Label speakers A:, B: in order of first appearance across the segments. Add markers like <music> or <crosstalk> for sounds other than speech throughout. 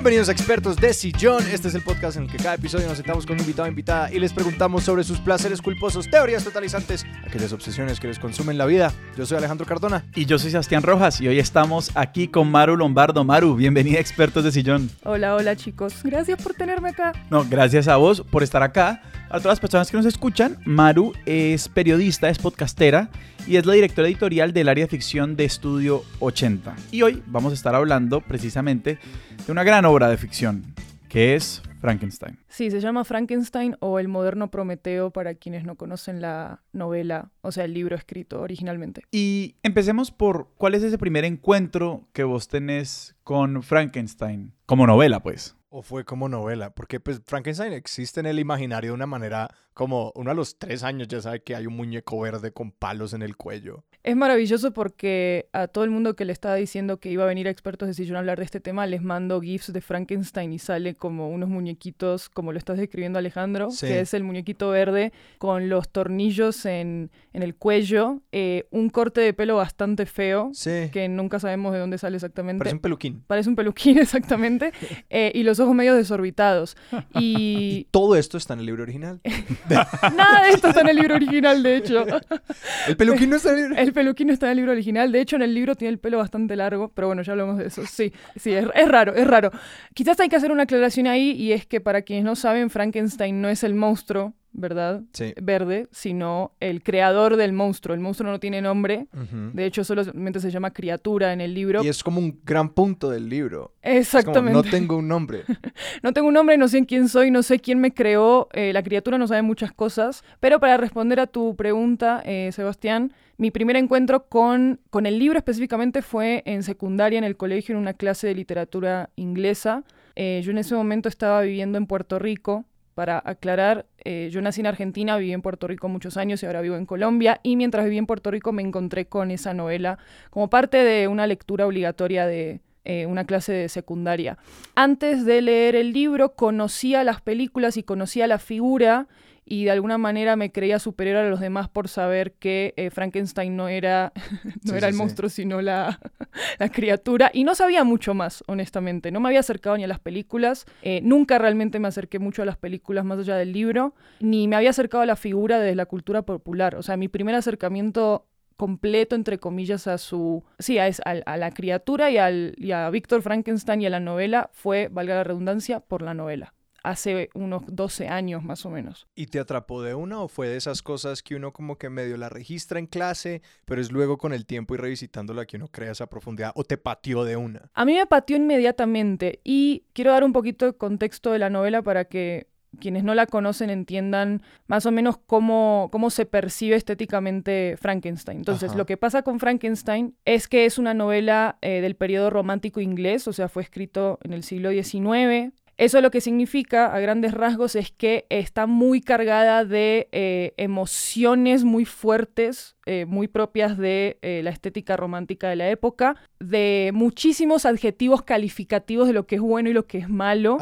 A: Bienvenidos a Expertos de Sillón. Este es el podcast en el que cada episodio nos sentamos con un invitado o invitada y les preguntamos sobre sus placeres culposos, teorías totalizantes, aquellas obsesiones que les consumen la vida. Yo soy Alejandro Cardona.
B: Y yo soy Sebastián Rojas y hoy estamos aquí con Maru Lombardo. Maru, bienvenida a Expertos de Sillón.
C: Hola, hola chicos. Gracias por tenerme acá.
B: No, gracias a vos por estar acá. A todas las personas que nos escuchan, Maru es periodista, es podcastera y es la directora editorial del área de ficción de Estudio 80. Y hoy vamos a estar hablando precisamente de una gran obra de ficción, que es Frankenstein.
C: Sí, se llama Frankenstein o El moderno Prometeo para quienes no conocen la novela, o sea, el libro escrito originalmente.
B: Y empecemos por cuál es ese primer encuentro que vos tenés con Frankenstein, como novela, pues.
A: O fue como novela, porque pues Frankenstein existe en el imaginario de una manera como uno a los tres años ya sabe que hay un muñeco verde con palos en el cuello.
C: Es maravilloso porque a todo el mundo que le estaba diciendo que iba a venir a expertos de sillón a hablar de este tema, les mando GIFs de Frankenstein y sale como unos muñequitos, como lo estás describiendo Alejandro, que es el muñequito verde con los tornillos en, en el cuello, eh, un corte de pelo bastante feo, que nunca sabemos de dónde sale exactamente.
A: Parece un peluquín.
C: Parece un peluquín, <laughs> exactamente. <laughs> Eh, y los ojos medio desorbitados. <laughs>
A: Y... todo esto está en el libro original. <laughs>
C: Nada de esto está en el libro original, de hecho.
A: el peluquín no está en el libro.
C: El peluquín no está en el libro original. De hecho, en el libro tiene el pelo bastante largo, pero bueno, ya hablamos de eso. Sí, sí, es, es raro, es raro. Quizás hay que hacer una aclaración ahí y es que para quienes no saben, Frankenstein no es el monstruo ¿verdad?
A: Sí.
C: Verde, sino el creador del monstruo. El monstruo no tiene nombre, de hecho solamente se llama criatura en el libro.
A: Y es como un gran punto del libro.
C: Exactamente.
A: no tengo un nombre. <laughs>
C: no tengo un nombre, no sé quién soy, no sé quién me creó. Eh, la criatura no sabe muchas cosas. Pero para responder a tu pregunta, eh, Sebastián, mi primer encuentro con, con el libro específicamente fue en secundaria, en el colegio, en una clase de literatura inglesa. Eh, yo en ese momento estaba viviendo en Puerto Rico para aclarar, eh, yo nací en Argentina, viví en Puerto Rico muchos años y ahora vivo en Colombia. Y mientras viví en Puerto Rico me encontré con esa novela como parte de una lectura obligatoria de eh, una clase de secundaria. Antes de leer el libro conocía las películas y conocía la figura y de alguna manera me creía superior a los demás por saber que eh, Frankenstein no era, <laughs> no era el monstruo, sino la, <laughs> la, criatura. Y no sabía mucho más, honestamente. No me había acercado ni a las películas. Eh, nunca realmente me acerqué mucho a las películas más allá del libro, ni me había acercado a la figura de la cultura popular. O sea, mi primer acercamiento completo, entre comillas, a su... Sí, a, a, la criatura y, al, y a Víctor Frankenstein y a la novela fue, valga la redundancia, por la novela hace unos 12 años más o menos.
A: ¿Y te atrapó de una o fue de esas cosas que uno como que medio la registra en clase, pero es luego con el tiempo y revisitándola que uno crea esa profundidad o te pateó de una?
C: A mí me pateó inmediatamente y quiero dar un poquito de contexto de la novela para que quienes no la conocen entiendan más o menos cómo, cómo se percibe estéticamente Frankenstein. Entonces, lo que pasa con Frankenstein es que es una novela eh, del periodo romántico inglés, o sea, fue escrito en el siglo XIX, eso lo que significa, a grandes rasgos, es que está muy cargada de eh, emociones muy fuertes, eh, muy propias de eh, la estética romántica de la época, de muchísimos adjetivos calificativos de lo que es bueno y lo que es malo,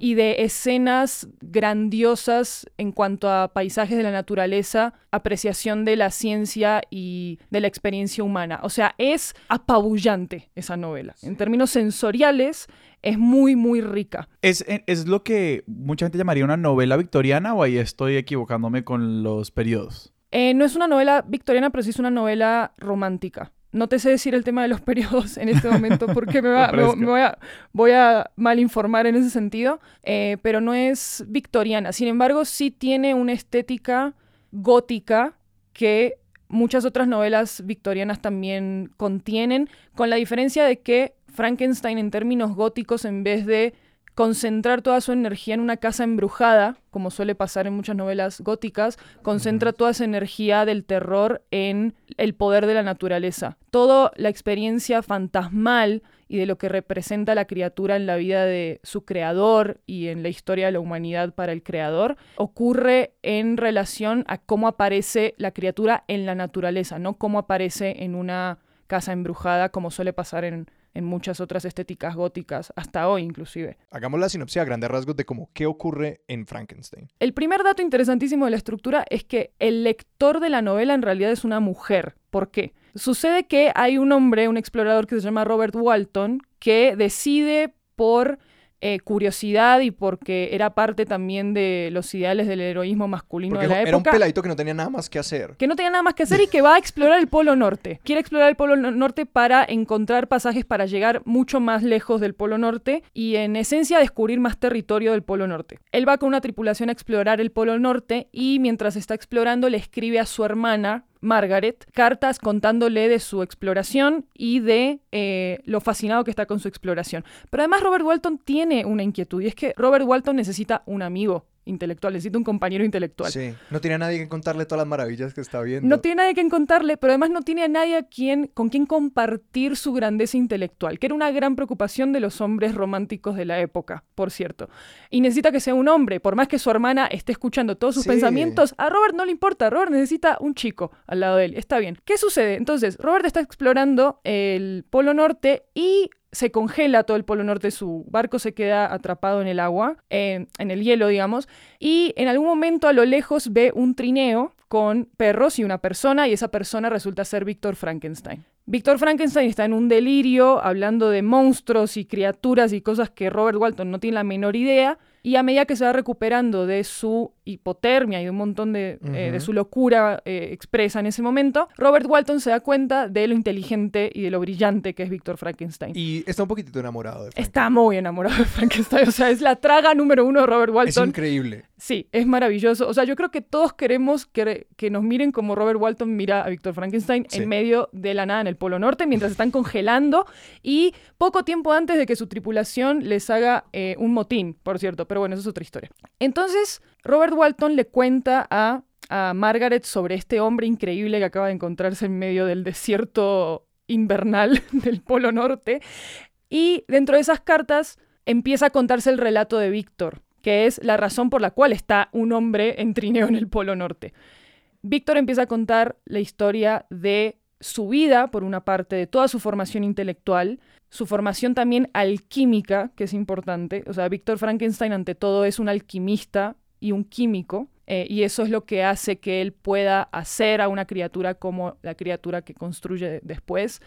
C: y de escenas grandiosas en cuanto a paisajes de la naturaleza, apreciación de la ciencia y de la experiencia humana. O sea, es apabullante esa novela. En términos sensoriales, es muy, muy rica.
B: ¿Es, ¿Es lo que mucha gente llamaría una novela victoriana o ahí estoy equivocándome con los periodos?
C: Eh, no es una novela victoriana, pero sí es una novela romántica. No te sé decir el tema de los <laughs> periodos en este momento porque me, voy, a, voy, a, mal informar en ese sentido, eh, pero no es victoriana. Sin embargo, sí tiene una estética gótica que muchas otras novelas victorianas también contienen, con la diferencia de que Frankenstein en términos góticos, en vez de concentrar toda su energía en una casa embrujada, como suele pasar en muchas novelas góticas, concentra toda esa energía del terror en el poder de la naturaleza. Toda la experiencia fantasmal y de lo que representa la criatura en la vida de su creador y en la historia de la humanidad para el creador, ocurre en relación a cómo aparece la criatura en la naturaleza, no cómo aparece en una casa embrujada como suele pasar en en muchas otras estéticas góticas, hasta hoy inclusive.
A: Hagamos la sinopsia a grandes rasgos de cómo qué ocurre en Frankenstein.
C: El primer dato interesantísimo de la estructura es que el lector de la novela en realidad es una mujer. ¿Por qué? Sucede que hay un hombre, un explorador que se llama Robert Walton, que decide por eh, curiosidad y porque era parte también de los ideales del heroísmo masculino
A: Porque
C: de la
A: era un
C: época.
A: peladito que no tenía nada más que hacer.
C: que no tenía nada más que hacer y <laughs> que va a explorar el Polo Norte. Quiere explorar el Polo no- Norte para encontrar pasajes para llegar mucho más lejos del Polo Norte y en esencia descubrir más territorio del Polo Norte. Él va con una tripulación a explorar el Polo Norte y mientras está explorando le escribe a su hermana Margaret cartas contándole de su exploración y de eh, lo fascinado que está con su exploración. Pero además Robert Walton tiene una inquietud y es que Robert Walton necesita un amigo intelectual, necesita un compañero intelectual.
A: Sí. No tenía nadie que contarle todas las maravillas que está viendo.
C: No tiene nadie que contarle, pero además no tiene a nadie a quien, con quien compartir su grandeza intelectual, que era una gran preocupación de los hombres románticos de la época, por cierto. Y necesita que sea un hombre, por más que su hermana esté escuchando todos sus
A: Sí.
C: pensamientos, a Robert no le importa, Robert necesita un chico al lado de él. Está bien. ¿Qué sucede? Entonces, Robert está explorando el Polo Norte y se congela todo el Polo Norte, su barco se queda atrapado en el agua, eh, en el hielo, digamos, y en algún momento a lo lejos ve un trineo con perros y una persona, y esa persona resulta ser Víctor Frankenstein. Víctor Frankenstein está en un delirio hablando de monstruos y criaturas y cosas que Robert Walton no tiene la menor idea, y a medida que se va recuperando de su hipotermia y de un montón de, eh, de su locura eh, expresa en ese momento, Robert Walton se da cuenta de lo inteligente y de lo brillante que es Víctor Frankenstein.
A: Y está un poquitito enamorado de Frank.
C: Está muy enamorado de Frankenstein, o sea, es la traga número uno de Robert
A: Es
C: Walton.
A: increíble.
C: Sí, es maravilloso. O sea, yo creo que todos queremos que, que nos miren como Robert Walton mira a Víctor Frankenstein
A: Sí.
C: en medio de la nada en el Polo Norte mientras están congelando y poco tiempo antes de que su tripulación les haga eh, un motín, por cierto. Pero bueno, eso es otra historia. Entonces, Robert Walton le cuenta a, a Margaret sobre este hombre increíble que acaba de encontrarse en medio del desierto invernal <laughs> del Polo Norte. Y dentro de esas cartas empieza a contarse el relato de Víctor, que es la razón por la cual está un hombre en trineo en el Polo Norte. Víctor empieza a contar la historia de su vida, por una parte, de toda su formación intelectual, su formación también alquímica, que es importante. O sea, Víctor Frankenstein ante todo es un alquimista y un químico, eh, y eso es lo que hace que él pueda hacer a una criatura como la criatura que construye después.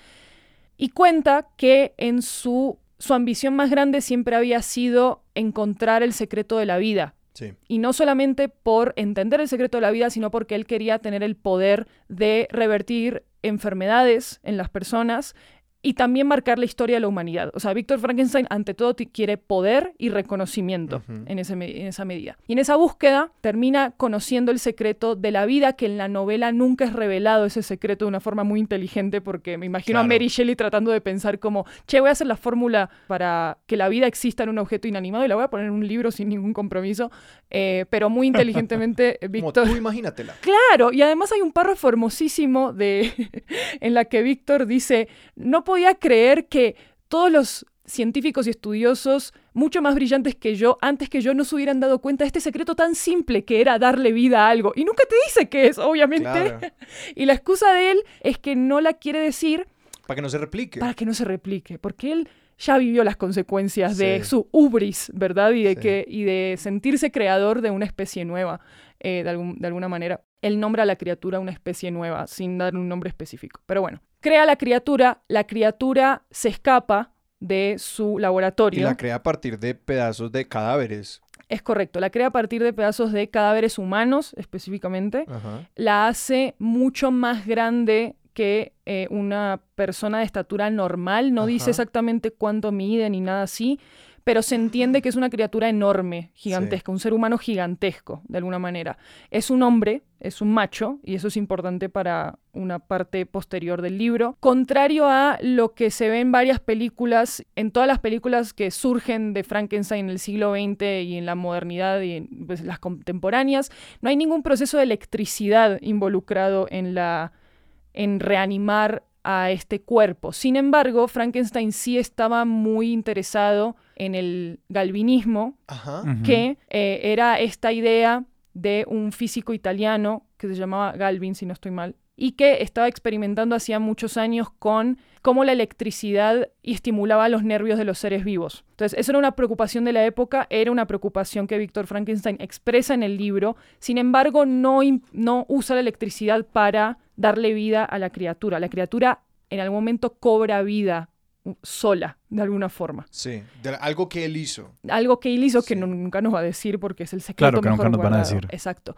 C: Y cuenta que en su, su ambición más grande siempre había sido encontrar el secreto de la vida,
A: Sí.
C: y no solamente por entender el secreto de la vida, sino porque él quería tener el poder de revertir enfermedades en las personas y también marcar la historia de la humanidad. O sea, Víctor Frankenstein ante todo quiere poder y reconocimiento en, ese en esa medida. Y en esa búsqueda termina conociendo el secreto de la vida que en la novela nunca es revelado ese secreto de una forma muy inteligente porque me imagino a. Mary Shelley tratando de pensar como, che, voy a hacer la fórmula para que la vida exista en un objeto inanimado y la voy a poner en un libro sin ningún compromiso, eh, pero muy inteligentemente <laughs>
A: Como
C: Víctor...
A: tú imagínatela.
C: Claro, y además hay un párrafo hermosísimo de <laughs> en la que Víctor dice, no podía creer que todos los científicos y estudiosos mucho más brillantes que yo, antes que yo, no se hubieran dado cuenta de este secreto tan simple que era darle vida a algo. Y nunca te dice qué es, obviamente.
A: Claro. <laughs>
C: Y la excusa de él es que no la quiere decir
A: Para que no se replique.
C: para que no se replique, porque él ya vivió las consecuencias de su ubris, ¿verdad? Y de,
A: Sí.
C: que, y de sentirse creador de una especie nueva, eh, de, algún- de alguna manera. Él nombra a la criatura una especie nueva, sin dar un nombre específico. Pero bueno, crea la criatura, la criatura se escapa de su
A: Y
C: laboratorio.
A: la crea a partir de pedazos de cadáveres.
C: Es correcto, la crea a partir de pedazos de cadáveres humanos, específicamente
A: Ajá.
C: la hace mucho más grande que eh, una persona de estatura normal. No dice exactamente cuánto mide ni nada así, pero se entiende que es una criatura enorme, gigantesca, un ser humano gigantesco, de alguna manera. Es un hombre, es un macho, y eso es importante para una parte posterior del libro. Contrario a lo que se ve en varias películas, en todas las películas que surgen de Frankenstein en el siglo XX y en la modernidad y en pues, las contemporáneas, no hay ningún proceso de electricidad involucrado en la en reanimar a este cuerpo. Sin embargo, Frankenstein sí estaba muy interesado en el galvinismo,
A: Ajá.
C: Que eh, era esta idea de un físico italiano que se llamaba Galvin, si no estoy mal, y que estaba experimentando hacía muchos años con cómo la electricidad estimulaba los nervios de los seres vivos. Entonces, eso era una preocupación de la época, era una preocupación que Víctor Frankenstein expresa en el libro, sin embargo, no, no usa la electricidad para darle vida a la criatura. La criatura en algún momento cobra vida sola, de alguna forma.
A: Sí, de algo que él hizo.
C: Algo que él hizo que no- nunca nos va a decir porque es el secreto
B: Claro que nunca nos van a decir.
C: Exacto.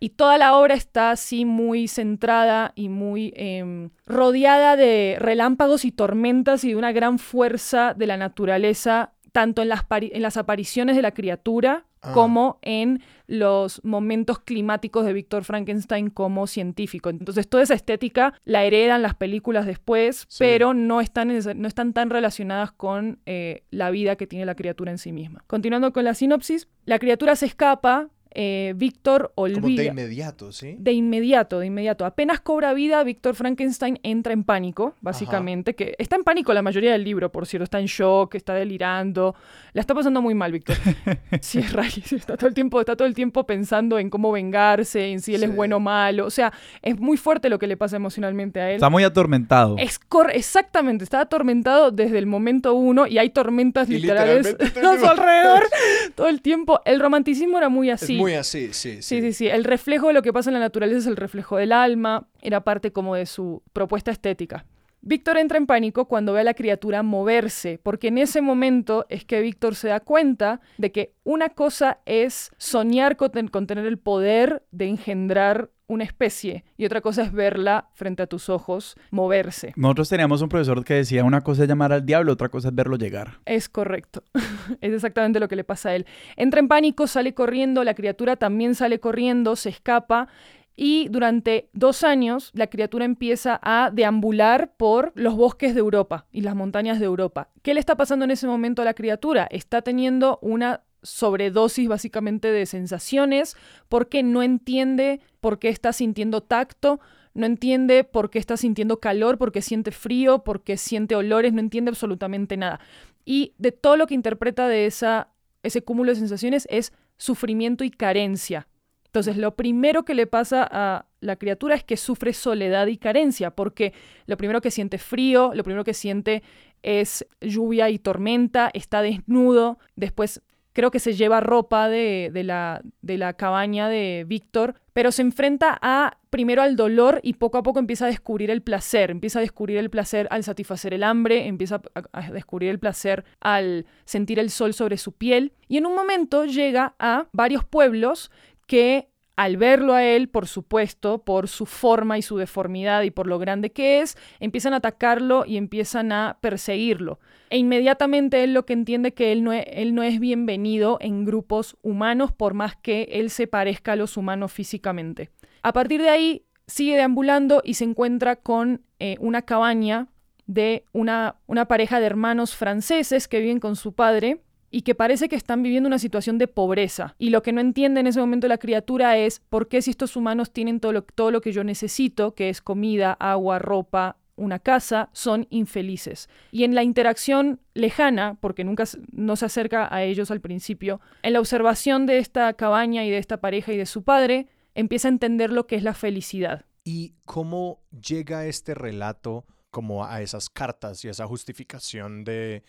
C: Y toda la obra está así muy centrada y muy em, rodeada de relámpagos y tormentas y de una gran fuerza de la naturaleza, tanto en las, pari- en las apariciones de la criatura
A: Ah.
C: como en los momentos climáticos de Víctor Frankenstein como científico. Entonces, toda esa estética la heredan las películas después,
A: Sí.
C: pero no están, neces- no están tan relacionadas con eh, la vida que tiene la criatura en sí misma. Continuando con la sinopsis, la criatura se escapa, eh, Víctor
A: Como de
C: olvida.
A: inmediato, ¿sí?
C: De inmediato, de inmediato. Apenas cobra vida, Víctor Frankenstein entra en pánico, básicamente, que está en pánico la mayoría del libro, por cierto, está en shock, está delirando, la está pasando muy mal, Víctor. <laughs> Sí, es está todo el tiempo, está todo el tiempo pensando en cómo vengarse, en si él
A: Sí.
C: es bueno o malo, o sea, es muy fuerte lo que le pasa emocionalmente a él.
B: Está muy atormentado.
C: Es cor- exactamente, está atormentado desde el momento uno y hay tormentas
A: Y
C: literales <laughs> a
A: el
C: su
A: tiempo.
C: alrededor <laughs> todo el tiempo. El romanticismo era muy así.
A: Muy así, sí, sí.
C: Sí, sí, sí. El reflejo de lo que pasa en la naturaleza es el reflejo del alma. Era parte como de su propuesta estética. Víctor entra en pánico cuando ve a la criatura moverse, porque en ese momento es que Víctor se da cuenta de que una cosa es soñar con, con tener el poder de engendrar una especie y otra cosa es verla frente a tus ojos moverse.
B: Nosotros teníamos un profesor que decía una cosa es llamar al diablo, otra cosa es verlo llegar.
C: Es correcto. <laughs> es exactamente lo que le pasa a él. Entra en pánico, sale corriendo, la criatura también sale corriendo, se escapa y durante dos años la criatura empieza a deambular por los bosques de Europa y las montañas de Europa. ¿Qué le está pasando en ese momento a la criatura? Está teniendo una sobredosis básicamente de sensaciones porque no entiende por qué está sintiendo tacto, no entiende por qué está sintiendo calor, porque siente frío, porque siente olores, no entiende absolutamente nada. Y de todo lo que interpreta de esa, ese cúmulo de sensaciones es sufrimiento y carencia. Entonces, lo primero que le pasa a la criatura es que sufre soledad y carencia, porque lo primero que siente frío, lo primero que siente es lluvia y tormenta, está desnudo, después creo que se lleva ropa de, la, de la cabaña de Víctor, pero se enfrenta a primero al dolor y poco a poco empieza a descubrir el placer, empieza a descubrir el placer al satisfacer el hambre, empieza a, a descubrir el placer al sentir el sol sobre su piel y en un momento llega a varios pueblos que al verlo a él, por supuesto, por su forma y su deformidad y por lo grande que es, empiezan a atacarlo y empiezan a perseguirlo. E inmediatamente él lo que entiende que él no es, él no es bienvenido en grupos humanos por más que él se parezca a los humanos físicamente. A partir de ahí sigue deambulando y se encuentra con eh, una cabaña de una, pareja de hermanos franceses que viven con su padre y que parece que están viviendo una situación de pobreza. Y lo que no entiende en ese momento la criatura es por qué si estos humanos tienen todo lo que yo necesito, que es comida, agua, ropa, una casa, son infelices. Y en la interacción lejana, porque nunca no se acerca a ellos al principio, en la observación de esta cabaña y de esta pareja y de su padre, empieza a entender lo que es la felicidad.
A: ¿Y cómo llega este relato como a esas cartas y a esa justificación de...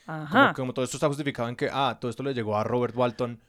A: Como, todo esto está justificado en que, ah, todo esto le llegó a Robert Walton.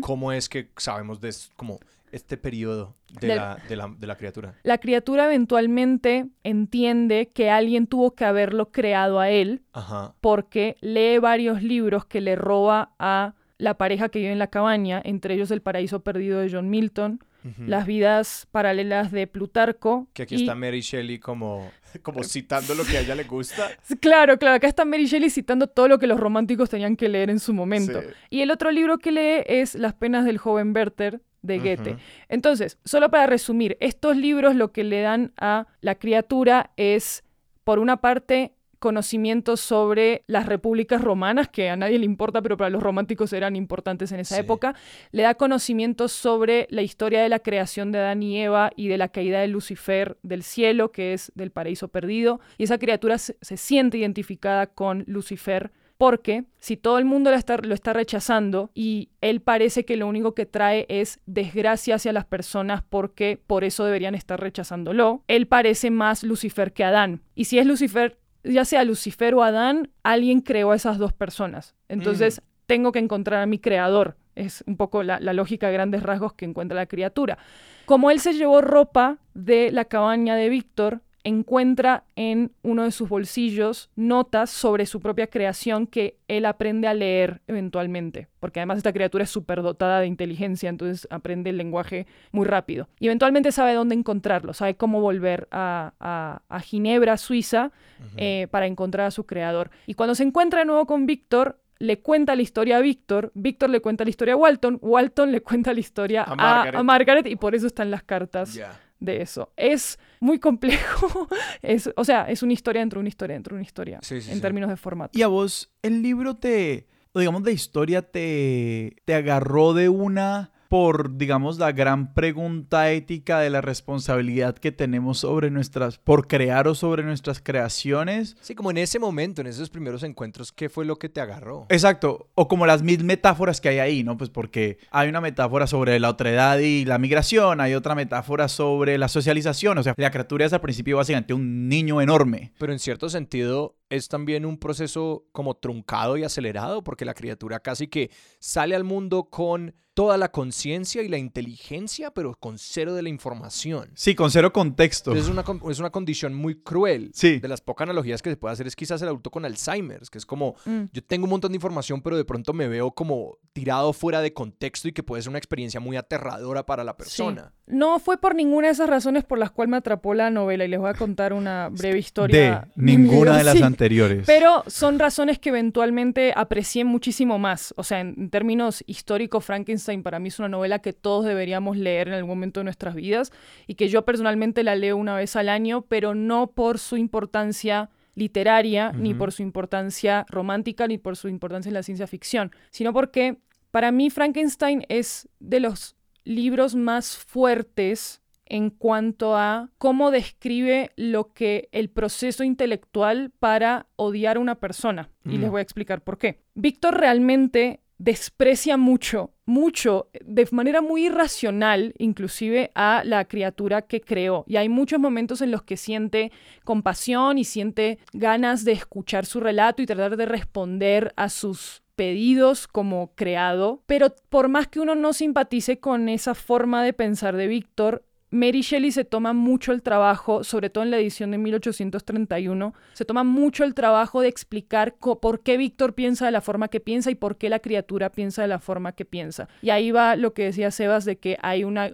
A: ¿Cómo es que sabemos de como este periodo de, la, de, la, de la criatura?
C: La criatura eventualmente entiende que alguien tuvo que haberlo creado a él
A: Ajá.
C: porque lee varios libros que le roba a la pareja que vive en la cabaña, entre ellos El paraíso perdido de John Milton. Las vidas paralelas de Plutarco.
A: Que aquí
C: y-
A: está Mary Shelley como, como citando lo que a ella le gusta. <laughs>
C: Claro, claro, acá está Mary Shelley citando todo lo que los románticos tenían que leer en su momento.
A: Sí.
C: Y el otro libro que lee es Las penas del joven Werther de Goethe. Entonces, solo para resumir, estos libros lo que le dan a la criatura es, por una parte, conocimientos sobre las repúblicas romanas, que a nadie le importa, pero para los románticos eran importantes en esa
A: Sí.
C: época. Le da conocimientos sobre la historia de la creación de Adán y Eva y de la caída de Lucifer del cielo, que es del paraíso perdido. Y esa criatura se, se siente identificada con Lucifer. Porque si todo el mundo está- lo está rechazando y él parece que lo único que trae es desgracia hacia las personas porque por eso deberían estar rechazándolo, él parece más Lucifer que Adán. Y si es Lucifer, ya sea Lucifer o Adán, alguien creó a esas dos personas. Entonces tengo que encontrar a mi creador. Es un poco la, la lógica a grandes rasgos que encuentra la criatura. Como él se llevó ropa de la cabaña de Víctor, encuentra en uno de sus bolsillos notas sobre su propia creación que él aprende a leer eventualmente, porque además esta criatura es súper dotada de inteligencia, entonces aprende el lenguaje muy rápido. Y eventualmente sabe dónde encontrarlo, sabe cómo volver a, Ginebra, Suiza, eh, para encontrar a su creador. Y cuando se encuentra de nuevo con Víctor, le cuenta la historia a Víctor, Víctor le cuenta la historia a Walton, Walton le cuenta la historia a, Margaret. y por eso están las cartas de eso. Es muy complejo, <laughs> es, o sea, es una historia dentro de una historia dentro de una historia, en términos de formato.
B: Y a vos, el libro te, digamos, de historia te, te agarró de una por, digamos, la gran pregunta ética de la responsabilidad que tenemos sobre nuestras, por crear o sobre nuestras creaciones.
A: Sí, como en ese momento, en esos primeros encuentros, ¿qué fue lo que te agarró?
B: Exacto, o como las mil metáforas que hay ahí, ¿no? Pues porque hay una metáfora sobre la otredad y la migración, hay otra metáfora sobre la socialización, o sea, la criatura es al principio básicamente un niño enorme.
A: Pero en cierto sentido, es también un proceso como truncado y acelerado, porque la criatura casi que sale al mundo con toda la conciencia y la inteligencia, pero con cero de la información.
B: Sí, con cero contexto.
A: Es una, es una condición muy cruel.
B: Sí.
A: De las pocas analogías que se puede hacer es quizás el adulto con Alzheimer, que es como, mm. yo tengo un montón de información, pero de pronto me veo como tirado fuera de contexto y que puede ser una experiencia muy aterradora para la persona.
C: No fue por ninguna de esas razones por las cuales me atrapó la novela y les voy a contar una breve historia.
B: De ninguna de las <laughs> anteriores.
C: Pero son razones que eventualmente aprecié muchísimo más. O sea, en, términos históricos, Frankenstein para mí es una novela que todos deberíamos leer en algún momento de nuestras vidas y que yo personalmente la leo una vez al año, pero no por su importancia literaria, ni por su importancia romántica, ni por su importancia en la ciencia ficción, sino porque para mí Frankenstein es de los libros más fuertes en cuanto a cómo describe lo que el proceso intelectual para odiar a una persona. Y les mm. voy a explicar por qué. Víctor realmente desprecia mucho, mucho, de manera muy irracional, inclusive a la criatura que creó. Y hay muchos momentos en los que siente compasión y siente ganas de escuchar su relato y tratar de responder a sus pedidos como creado, pero por más que uno no simpatice con esa forma de pensar de Víctor, Mary Shelley se toma mucho el trabajo, sobre todo en la edición de 1831, se toma mucho el trabajo de explicar por qué Víctor piensa de la forma que piensa y por qué la criatura piensa de la forma que piensa. Y ahí va lo que decía Sebas de que hay una,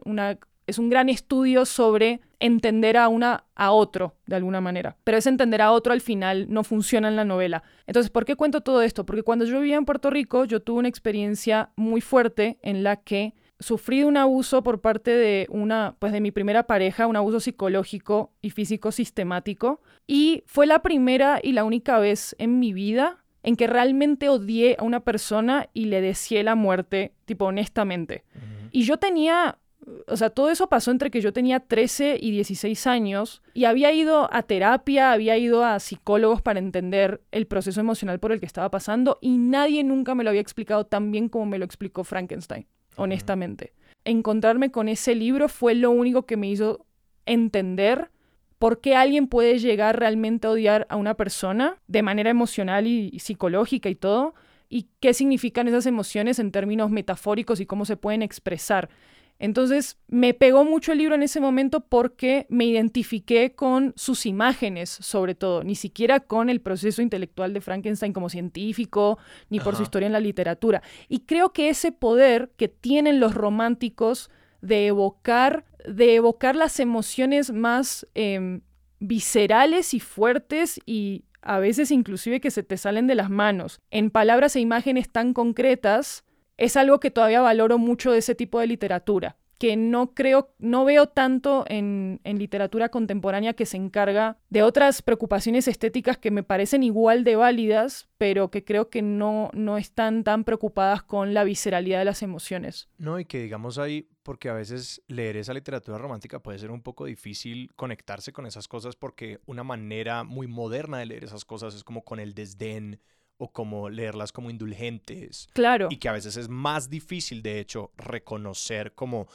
C: es un gran estudio sobre entender a una a otro de alguna manera. Pero ese entender a otro al final no funciona en la novela. Entonces, ¿por qué cuento todo esto? Porque cuando yo vivía en Puerto Rico, yo tuve una experiencia muy fuerte en la que sufrí un abuso por parte de una, pues de mi primera pareja, un abuso psicológico y físico sistemático. Y fue la primera y la única vez en mi vida en que realmente odié a una persona y le deseé la muerte, tipo honestamente. Y yo tenía o sea, todo eso pasó entre que yo tenía 13 y 16 años y había ido a terapia, había ido a psicólogos para entender el proceso emocional por el que estaba pasando y nadie nunca me lo había explicado tan bien como me lo explicó Frankenstein, honestamente. Encontrarme con ese libro fue lo único que me hizo entender por qué alguien puede llegar realmente a odiar a una persona de manera emocional y psicológica y todo, y qué significan esas emociones en términos metafóricos y cómo se pueden expresar. Entonces me pegó mucho el libro en ese momento porque me identifiqué con sus imágenes, sobre todo, ni siquiera con el proceso intelectual de Frankenstein como científico, ni por su historia en la literatura. Y creo que ese poder que tienen los románticos de evocar, de evocar las emociones más em, viscerales y fuertes y a veces inclusive que se te salen de las manos, en palabras e imágenes tan concretas, es algo que todavía valoro mucho de ese tipo de literatura, que no creo, no veo tanto en, literatura contemporánea que se encarga de otras preocupaciones estéticas que me parecen igual de válidas, pero que creo que no, no están tan preocupadas con la visceralidad de las emociones.
A: No, y que digamos ahí, porque a veces leer esa literatura romántica puede ser un poco difícil conectarse con esas cosas porque una manera muy moderna de leer esas cosas es como con el desdén o como leerlas como indulgentes.
C: Claro.
A: Y que a veces es más difícil, de hecho, reconocer como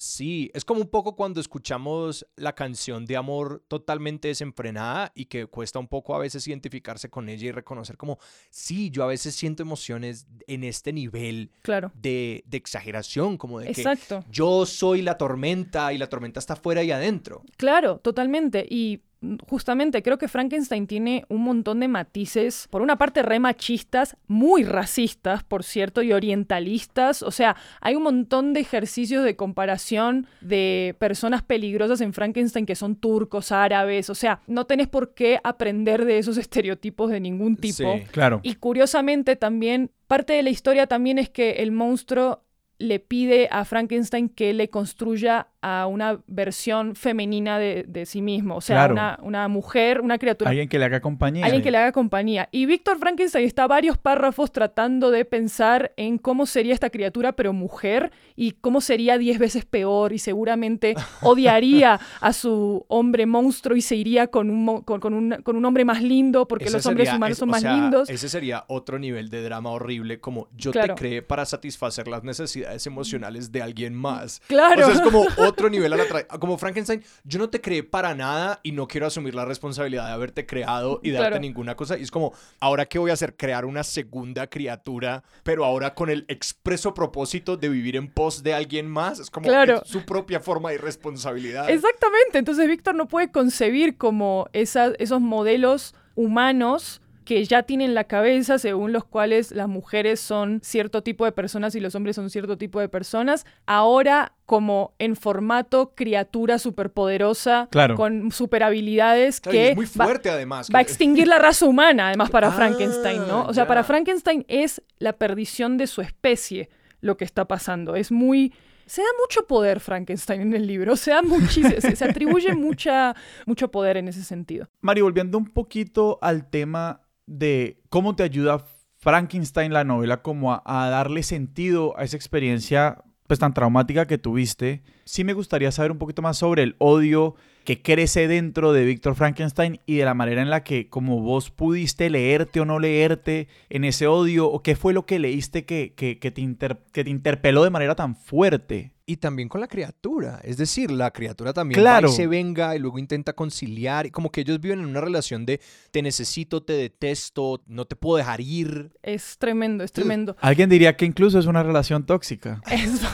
A: Sí, es como un poco cuando escuchamos la canción de amor totalmente desenfrenada y que cuesta un poco a veces identificarse con ella y reconocer como, sí, yo a veces siento emociones en este nivel
C: claro.
A: de, de, exageración, como de
C: Exacto.
A: que yo soy la tormenta y la tormenta está fuera y adentro.
C: Claro, totalmente. Y justamente creo que Frankenstein tiene un montón de matices, por una parte re machistas, muy racistas, por cierto, y orientalistas, o sea, hay un montón de ejercicios de comparación de personas peligrosas en Frankenstein que son turcos, árabes, o sea, no tenés por qué aprender de esos <laughs> estereotipos de ningún tipo.
A: Sí.
B: Claro.
C: Y curiosamente también, parte de la historia también es que el monstruo le pide a Frankenstein que le construya a una versión femenina de, de sí mismo, o sea,
B: Claro.
C: una, una mujer, una criatura
B: Alguien que le haga compañía.
C: Alguien que le haga compañía. Y Víctor Frankenstein está varios párrafos tratando de pensar en cómo sería esta criatura, pero mujer, y cómo sería diez veces peor, y seguramente <laughs> odiaría a su hombre monstruo y se iría con un, mo- con, con un, con un hombre más lindo, porque
A: Ese
C: los hombres
A: sería-
C: humanos
A: es-
C: son más
A: sea,
C: lindos.
A: Ese sería otro nivel de drama horrible, como yo
C: Claro.
A: te creé para satisfacer las necesidades emocionales de alguien más.
C: Claro.
A: O sea, es como <laughs> otro nivel a la tra- Como Frankenstein, yo no te creé para nada y no quiero asumir la responsabilidad de haberte creado y darte
C: Claro.
A: ninguna cosa. Y es como, ¿ahora qué voy a hacer? Crear una segunda criatura, pero ahora con el expreso propósito de vivir en pos de alguien más. Es como
C: Claro.
A: es su propia forma de irresponsabilidad.
C: Exactamente, entonces Víctor no puede concebir como esa- esos modelos humanos que ya tienen la cabeza según los cuales las mujeres son cierto tipo de personas y los hombres son cierto tipo de personas, ahora como en formato criatura superpoderosa
B: Claro.
C: con super habilidades
A: Claro, y
C: que
A: es muy
C: va-
A: fuerte además.
C: va a extinguir la raza humana, además, para
A: Ah,
C: Frankenstein, ¿no? O sea,
A: ya.
C: para Frankenstein es la perdición de su especie lo que está pasando. Es muy... Se da mucho poder Frankenstein en el libro, se da muchísimo, se, se atribuye mucha, mucho poder en ese sentido.
B: Mari, volviendo un poquito al tema de cómo te ayuda Frankenstein la novela como a, darle sentido a esa experiencia pues tan traumática que tuviste, sí me gustaría saber un poquito más sobre el odio que crece dentro de Víctor Frankenstein y de la manera en la que como vos pudiste leerte o no leerte en ese odio o qué fue lo que leíste que, que, que te, que te interpeló de manera tan fuerte.
A: Y también con la criatura. Es decir, la criatura también
B: Claro.
A: va y se venga y luego intenta conciliar. Y como que ellos viven en una relación de te necesito, te detesto, no te puedo dejar ir.
C: Es tremendo, es tremendo.
B: Alguien diría que incluso es una relación tóxica. <laughs>
C: Es... <laughs>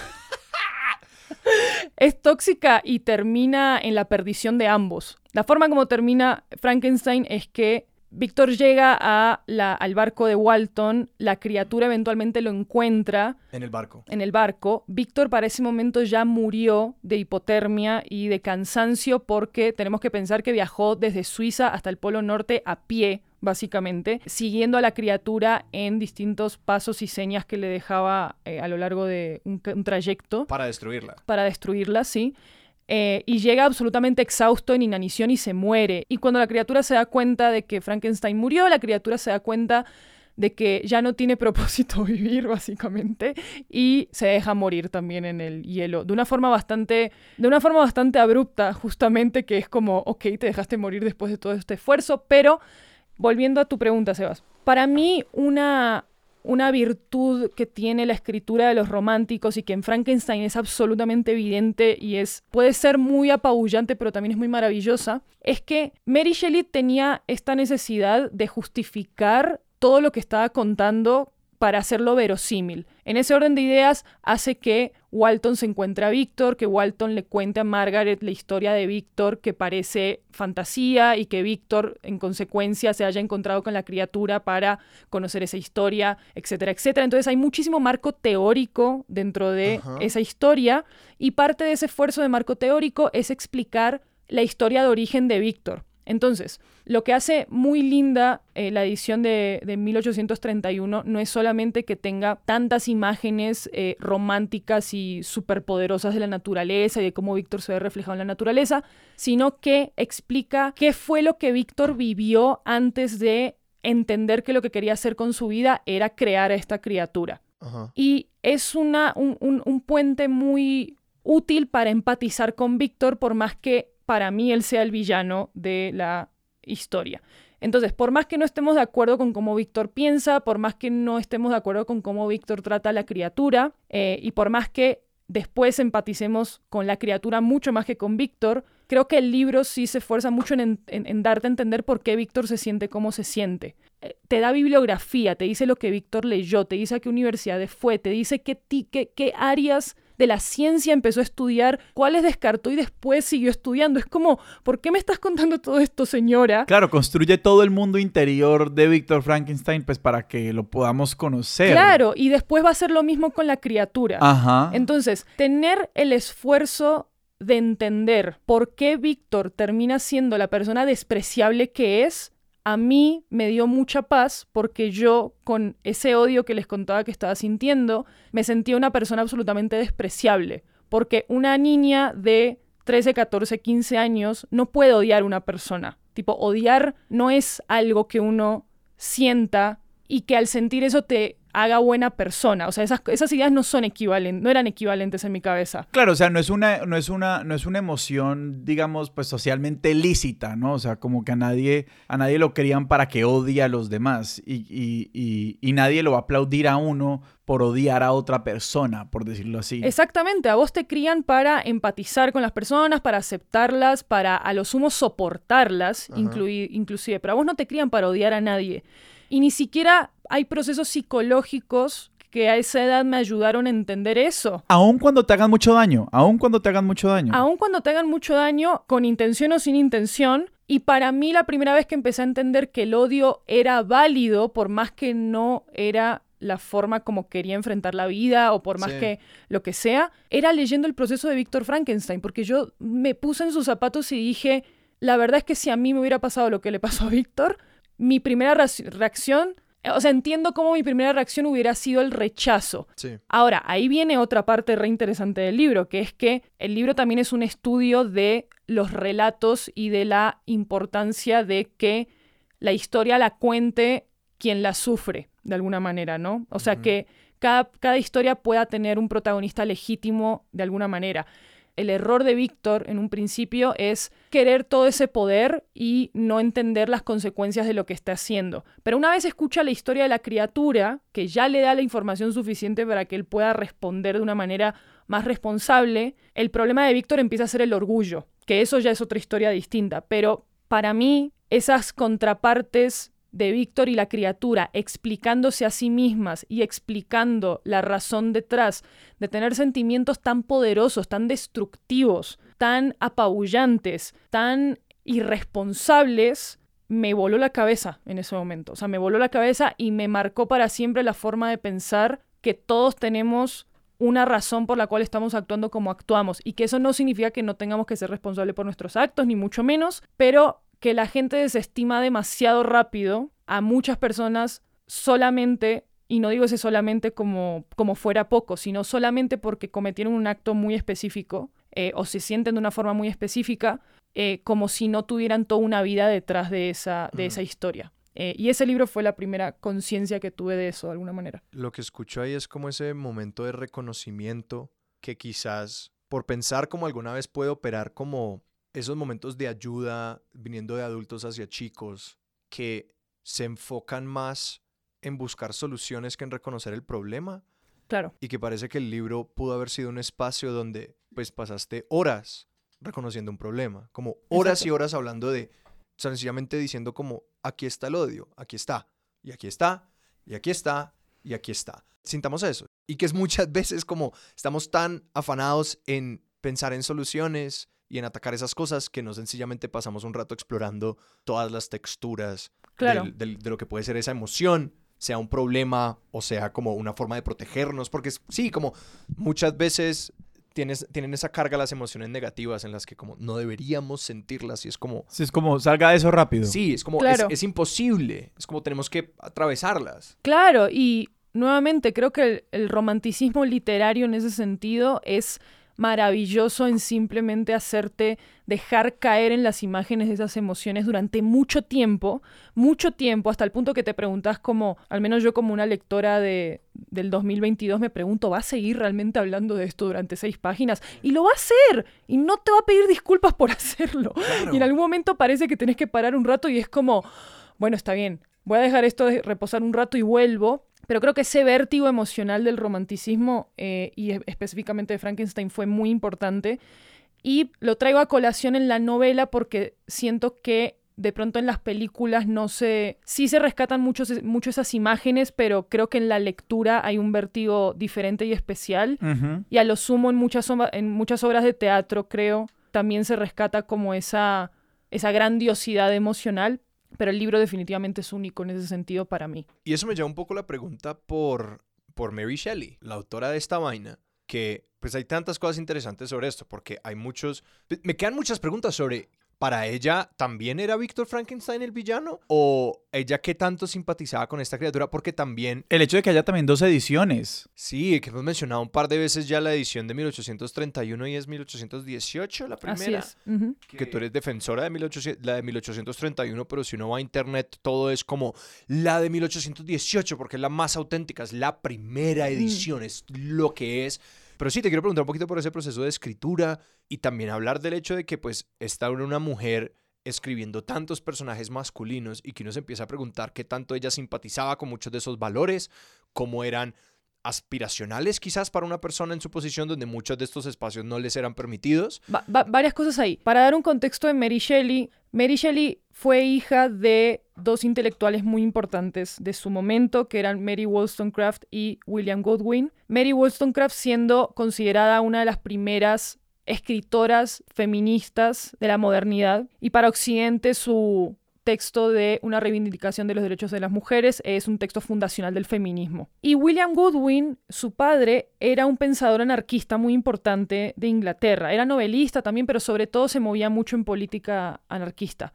C: es tóxica y termina en la perdición de ambos. La forma como termina Frankenstein es que Víctor llega a la- al barco de Walton, la criatura eventualmente lo encuentra
A: En el barco.
C: en el barco. Víctor para ese momento ya murió de hipotermia y de cansancio porque tenemos que pensar que viajó desde Suiza hasta el Polo Norte a pie, básicamente, siguiendo a la criatura en distintos pasos y señas que le dejaba eh, a lo largo de un, un trayecto
A: Para destruirla.
C: para destruirla, sí. Eh, y llega absolutamente exhausto en inanición y se muere. Y cuando la criatura se da cuenta de que Frankenstein murió, la criatura se da cuenta de que ya no tiene <laughs> propósito vivir, básicamente, y se deja morir también en el hielo. De una forma bastante, de una forma bastante abrupta, justamente, que es como, ok, te dejaste morir después de todo este esfuerzo, pero volviendo a tu pregunta, Sebas. Para mí, una, una virtud que tiene la escritura de los románticos y que en Frankenstein es absolutamente evidente y es puede ser muy apabullante, pero también es muy maravillosa, es que Mary Shelley tenía esta necesidad de justificar todo lo que estaba contando para hacerlo verosímil. En ese orden de ideas hace que Walton se encuentre a Víctor, que Walton le cuente a Margaret la historia de Víctor que parece fantasía y que Víctor en consecuencia se haya encontrado con la criatura para conocer esa historia, etcétera, etcétera. Entonces hay muchísimo marco teórico dentro de
A: Ajá.
C: esa historia y parte de ese esfuerzo de marco teórico es explicar la historia de origen de Víctor. Entonces, lo que hace muy linda eh, la edición de, de 1831 no es solamente que tenga tantas imágenes eh, románticas y superpoderosas de la naturaleza y de cómo Víctor se ve reflejado en la naturaleza, sino que explica qué fue lo que Víctor vivió antes de entender que lo que quería hacer con su vida era crear a esta criatura.
A: Ajá.
C: Y es una, un, un- un puente muy útil para empatizar con Víctor, por más que para mí él sea el villano de la historia. Entonces, por más que no estemos de acuerdo con cómo Víctor piensa, por más que no estemos de acuerdo con cómo Víctor trata a la criatura, eh, y por más que después empaticemos con la criatura mucho más que con Víctor, creo que el libro sí se esfuerza mucho en, darte a entender por qué Víctor se siente como se siente. Eh, Te da bibliografía, te dice lo que Víctor leyó, te dice a qué universidades fue, te dice qué, qué áreas de la ciencia empezó a estudiar, cuáles descartó y después siguió estudiando. Es como, ¿por qué me estás contando todo esto, señora?
B: Claro, construye todo el mundo interior de Víctor Frankenstein, pues para que lo podamos conocer.
C: Claro, y después va a ser lo mismo con la criatura.
B: Ajá.
C: Entonces, tener el esfuerzo de entender por qué Víctor termina siendo la persona despreciable que es, a mí me dio mucha paz porque yo, con ese odio que les contaba que estaba sintiendo, me sentía una persona absolutamente despreciable. Porque una niña de 13, 14, 15 años no puede odiar a una persona. Tipo, odiar no es algo que uno sienta y que al sentir eso te haga buena persona. O sea, esas, esas ideas no son equivalentes, no eran equivalentes en mi cabeza.
B: Claro, o sea, no es una, no es una, no es una emoción, digamos, pues socialmente lícita, ¿no? O sea, como que a nadie, a nadie lo querían para que odie a los demás. Y, y, y, y nadie lo va a aplaudir a uno por odiar a otra persona, por decirlo así.
C: Exactamente, a vos te crían para empatizar con las personas, para aceptarlas, para a lo sumo soportarlas, inclusive, pero a vos no te crían para odiar a nadie. Y ni siquiera hay procesos psicológicos que a esa edad me ayudaron a entender eso.
B: Aun cuando te hagan mucho daño, aun cuando te hagan mucho daño.
C: Aun cuando te hagan mucho daño, con intención o sin intención. Y para mí la primera vez que empecé a entender que el odio era válido, por más que no era la forma como quería enfrentar la vida o por más
A: Sí.
C: que lo que sea, era leyendo el proceso de Víctor Frankenstein, porque yo me puse en sus zapatos y dije, la verdad es que si a mí me hubiera pasado lo que le pasó a Víctor, mi primera reacc- reacción, o sea, entiendo cómo mi primera reacción hubiera sido el rechazo.
A: Sí.
C: Ahora, ahí viene otra parte re interesante del libro, que es que el libro también es un estudio de los relatos y de la importancia de que la historia la cuente quien la sufre, de alguna manera, ¿no? O sea, que cada, cada historia pueda tener un protagonista legítimo de alguna manera. El error de Víctor en un principio es querer todo ese poder y no entender las consecuencias de lo que está haciendo. Pero una vez escucha la historia de la criatura, que ya le da la información suficiente para que él pueda responder de una manera más responsable, el problema de Víctor empieza a ser el orgullo, que eso ya es otra historia distinta. Pero para mí, esas contrapartes de Víctor y la criatura explicándose a sí mismas y explicando la razón detrás de tener sentimientos tan poderosos, tan destructivos, tan apabullantes, tan irresponsables, me voló la cabeza en ese momento. O sea, me voló la cabeza y me marcó para siempre la forma de pensar que todos tenemos una razón por la cual estamos actuando como actuamos y que eso no significa que no tengamos que ser responsables por nuestros actos, ni mucho menos, pero que la gente desestima demasiado rápido a muchas personas solamente, y no digo ese solamente como, como fuera poco, sino solamente porque cometieron un acto muy específico eh, o se sienten de una forma muy específica, eh, como si no tuvieran toda una vida detrás de esa, de
A: Mm.
C: esa historia. Eh, y ese libro fue la primera conciencia que tuve de eso, de alguna manera.
A: Lo que escucho ahí es como ese momento de reconocimiento que quizás por pensar como alguna vez puede operar como esos momentos de ayuda viniendo de adultos hacia chicos que se enfocan más en buscar soluciones que en reconocer el problema
C: Claro,
A: y que parece que el libro pudo haber sido un espacio donde pues pasaste horas reconociendo un problema, como horas y horas hablando de sencillamente diciendo como aquí está el odio, aquí está, y aquí está, y aquí está, y aquí está. Sintamos eso. Y que es muchas veces como estamos tan afanados en pensar en soluciones y en atacar esas cosas que no sencillamente pasamos un rato explorando todas las texturas
C: claro.
A: del- del- de lo que puede ser esa emoción, sea un problema o sea como una forma de protegernos, porque es- sí, como muchas veces tienes, tienen esa carga las emociones negativas en las que como no deberíamos sentirlas y es como,
B: Sí, es como, salga de eso rápido.
A: sí, es como,
C: Claro.
A: es, es imposible, es como tenemos que atravesarlas.
C: Claro, y nuevamente creo que el, el romanticismo literario en ese sentido es maravilloso en simplemente hacerte dejar caer en las imágenes de esas emociones durante mucho tiempo, mucho tiempo, hasta el punto que te preguntas como, al menos yo como una lectora de, del 2022 me pregunto, ¿va a seguir realmente hablando de esto durante seis páginas? Y lo va a hacer, y no te va a pedir disculpas por <laughs> hacerlo. Y en algún momento parece que tenés que parar un rato y es como, bueno, está bien, voy a dejar esto de reposar un rato y vuelvo. Pero creo que ese vértigo emocional del romanticismo eh, y específicamente de Frankenstein fue muy importante. Y lo traigo a colación en la novela porque siento que de pronto en las películas no se... Sí se rescatan mucho, mucho esas imágenes, pero creo que en la lectura hay un vértigo diferente y especial. Y a lo sumo en muchas, en muchas obras de teatro, creo, también se rescata como esa, esa grandiosidad emocional. Pero el libro definitivamente es único en ese sentido para mí.
A: Y eso me lleva un poco la pregunta por, por Mary Shelley, la autora de esta vaina, que pues hay tantas cosas interesantes sobre esto, porque hay muchos... Me quedan muchas preguntas sobre ¿Para ella también era Víctor Frankenstein el villano? ¿O ella qué tanto simpatizaba con esta criatura? Porque también...
B: El hecho de que haya también dos ediciones.
A: Sí, que hemos mencionado un par de veces ya la edición de 1831 y es 1818 la primera.
C: Así es.
A: Que tú eres defensora de la de 1831, pero si uno va a internet todo es como la de 1818 porque es la más auténtica, es la primera edición, es lo que es pero sí, te quiero preguntar un poquito por ese proceso de escritura y también hablar del hecho de que pues está una mujer escribiendo tantos personajes masculinos y que uno se empieza a preguntar qué tanto ella simpatizaba con muchos de esos valores, cómo eran aspiracionales quizás para una persona en su posición donde muchos de estos espacios no les eran permitidos.
C: varias cosas ahí. Para dar un contexto de Mary Shelley, Mary Shelley fue hija de dos intelectuales muy importantes de su momento, que eran Mary Wollstonecraft y William Godwin. Mary Wollstonecraft siendo considerada una de las primeras escritoras feministas de la modernidad y para Occidente su texto de una reivindicación de los derechos de las mujeres, es un texto fundacional del feminismo. Y William Goodwin, su padre, era un pensador anarquista muy importante de Inglaterra. Era novelista también, pero sobre todo se movía mucho en política anarquista.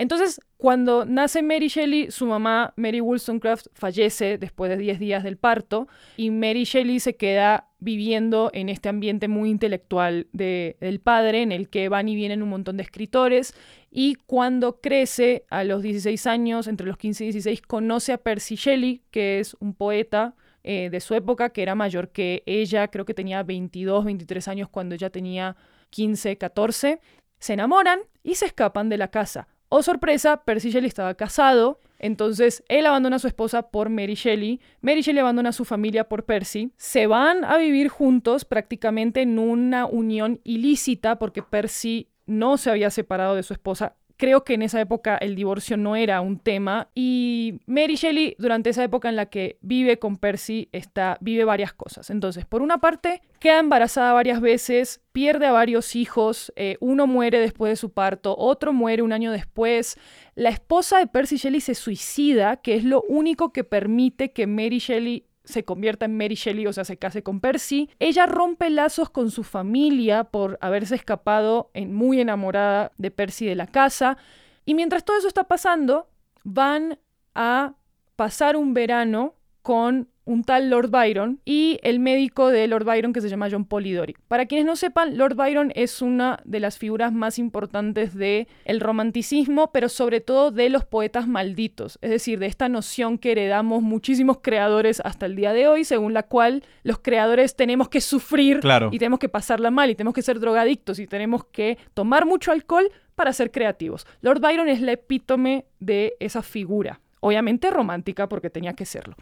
C: Entonces, cuando nace Mary Shelley, su mamá, Mary Wollstonecraft, fallece después de 10 días del parto y Mary Shelley se queda viviendo en este ambiente muy intelectual del padre, en el que van y vienen un montón de escritores. Y cuando crece, a los 16 años, entre los 15 y 16, conoce a Percy Shelley, que es un poeta eh, de su época, que era mayor que ella, creo que tenía 22, 23 años cuando ella tenía 15, 14. Se enamoran y se escapan de la casa. Oh sorpresa, Percy Shelley estaba casado, entonces él abandona a su esposa por Mary Shelley, Mary Shelley abandona a su familia por Percy, se van a vivir juntos prácticamente en una unión ilícita porque Percy no se había separado de su esposa Creo que en esa época el divorcio no era un tema y Mary Shelley durante esa época en la que vive con Percy está, vive varias cosas. Entonces, por una parte, queda embarazada varias veces, pierde a varios hijos, eh, uno muere después de su parto, otro muere un año después. La esposa de Percy Shelley se suicida, que es lo único que permite que Mary Shelley se convierta en Mary Shelley, o sea, se case con Percy. Ella rompe lazos con su familia por haberse escapado en, muy enamorada de Percy de la casa. Y mientras todo eso está pasando, van a pasar un verano con un tal Lord Byron y el médico de Lord Byron que se llama John Polidori. Para quienes no sepan, Lord Byron es una de las figuras más importantes del el romanticismo, pero sobre todo de los poetas malditos, es decir, de esta noción que heredamos muchísimos creadores hasta el día de hoy, según la cual los creadores tenemos que sufrir y tenemos que pasarla mal y tenemos que ser drogadictos y tenemos que tomar mucho alcohol para ser creativos. Lord Byron es la epítome de esa figura obviamente romántica porque tenía que serlo.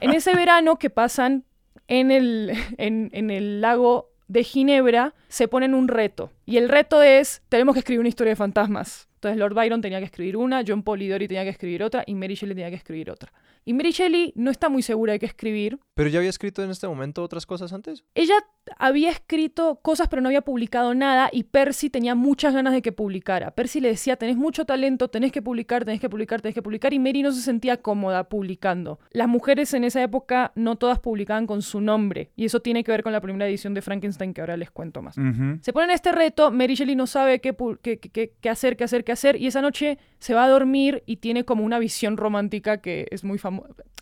C: en ese verano que pasan en el, en, el lago de Ginebra, se ponen un reto. Y el reto es, tenemos que escribir una historia de fantasmas. Entonces Lord Byron tenía que escribir una, John Polidori tenía que escribir otra y Mary Shelley tenía que escribir otra. Y Mary Shelley no está muy segura de qué escribir.
A: ¿Pero ya había escrito en este momento otras cosas antes?
C: Ella había escrito cosas pero no había publicado nada y Percy tenía muchas ganas de que publicara. Percy le decía, tenés mucho talento, tenés que publicar, tenés que publicar, tenés que publicar y Mary no se sentía cómoda publicando. Las mujeres en esa época no todas publicaban con su nombre y eso tiene que ver con la primera edición de Frankenstein que ahora les cuento más. Se ponen este reto, Mary Shelley no sabe qué, qué, qué, qué hacer, qué hacer, qué hacer y esa noche se va a dormir y tiene como una visión romántica que es muy famosa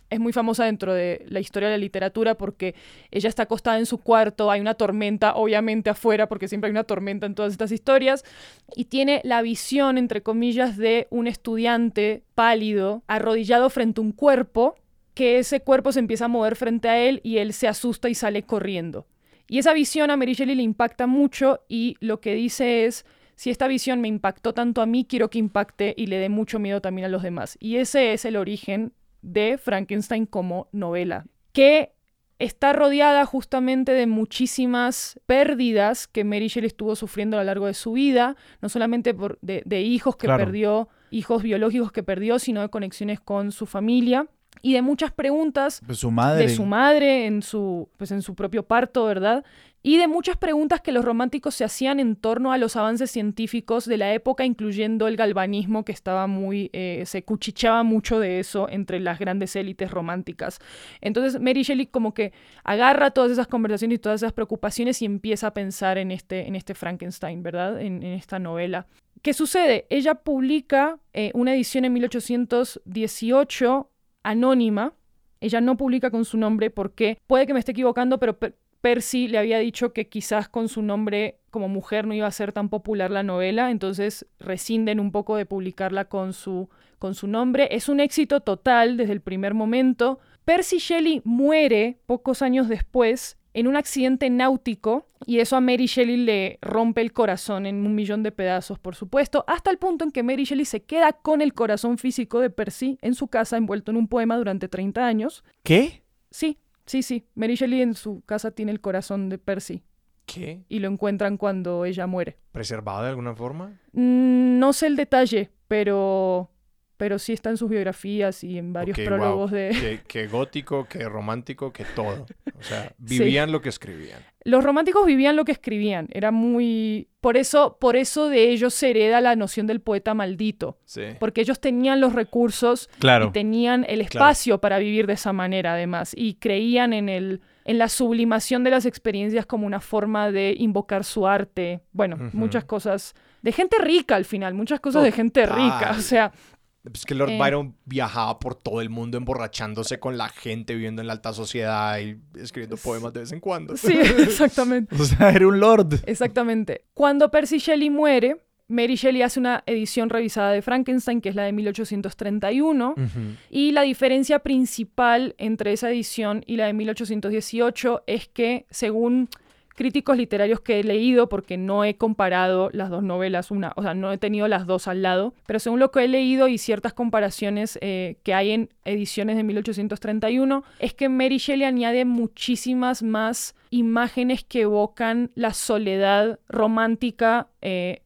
C: es muy famosa dentro de la historia de la literatura porque ella está acostada en su cuarto, hay una tormenta obviamente afuera porque siempre hay una tormenta en todas estas historias y tiene la visión entre comillas de un estudiante pálido arrodillado frente a un cuerpo que ese cuerpo se empieza a mover frente a él y él se asusta y sale corriendo. Y esa visión a Mary Shelley le impacta mucho y lo que dice es si esta visión me impactó tanto a mí, quiero que impacte y le dé mucho miedo también a los demás. Y ese es el origen de Frankenstein como novela, que está rodeada justamente de muchísimas pérdidas que Mary Shelley estuvo sufriendo a lo largo de su vida, no solamente por, de, hijos que perdió hijos biológicos que perdió, sino de conexiones con su familia y de muchas preguntas
B: su madre.
C: de su madre en su, pues en su propio parto, ¿verdad? Y de muchas preguntas que los románticos se hacían en torno a los avances científicos de la época, incluyendo el galvanismo, que estaba muy, eh, se cuchicheaba mucho de eso entre las grandes élites románticas. Entonces Mary Shelley como que agarra todas esas conversaciones y todas esas preocupaciones y empieza a pensar en este, en este Frankenstein, ¿verdad? En, esta novela. ¿Qué sucede? Ella publica eh, una edición en 1818 anónima. Ella no publica con su nombre porque puede que me esté equivocando, pero Per- Percy le había dicho que quizás con su nombre como mujer no iba a ser tan popular la novela, entonces rescinden un poco de publicarla con su, con su nombre. Es un éxito total desde el primer momento. Percy Shelley muere pocos años después en un accidente náutico y eso a Mary Shelley le rompe el corazón en un millón de pedazos, por supuesto, hasta el punto en que Mary Shelley se queda con el corazón físico de Percy en su casa envuelto en un poema durante 30 años.
B: ¿Qué?
C: Sí, sí, sí, Mary Shelley en su casa tiene el corazón de Percy
A: ¿Qué?
C: y lo encuentran cuando ella muere.
A: ¿Preservado de alguna forma?
C: Mm, No sé el detalle, pero, pero sí está en sus biografías y en varios prólogos
A: wow.
C: de...
A: Que gótico, que romántico, que todo. O sea, <laughs> vivían lo que escribían.
C: Los románticos vivían lo que escribían, era muy... Por eso, por eso de ellos se hereda la noción del poeta maldito,
A: Sí.
C: porque ellos tenían los recursos
B: Claro.
C: y tenían el espacio para vivir de esa manera además y creían en el en la sublimación de las experiencias como una forma de invocar su arte, bueno, muchas cosas de gente rica al final, muchas cosas de gente rica, o sea,
A: Es que Lord
C: Eh.
A: Byron viajaba por todo el mundo emborrachándose con la gente, viviendo en la alta sociedad y escribiendo poemas de vez en cuando.
C: sí, <laughs> exactamente.
B: O sea, era un lord.
C: Exactamente. Cuando Percy Shelley muere, Mary Shelley hace una edición revisada de Frankenstein, que es la de 1831,
A: Ujú.
C: y la diferencia principal entre esa edición y la de 1818 es que, según críticos literarios que he leído, porque no he comparado las dos novelas, una, o sea, no he tenido las dos al lado, pero según lo que he leído y ciertas comparaciones eh, que hay en ediciones de 1831, es que Mary Shelley añade muchísimas más imágenes que evocan la soledad romántica eh,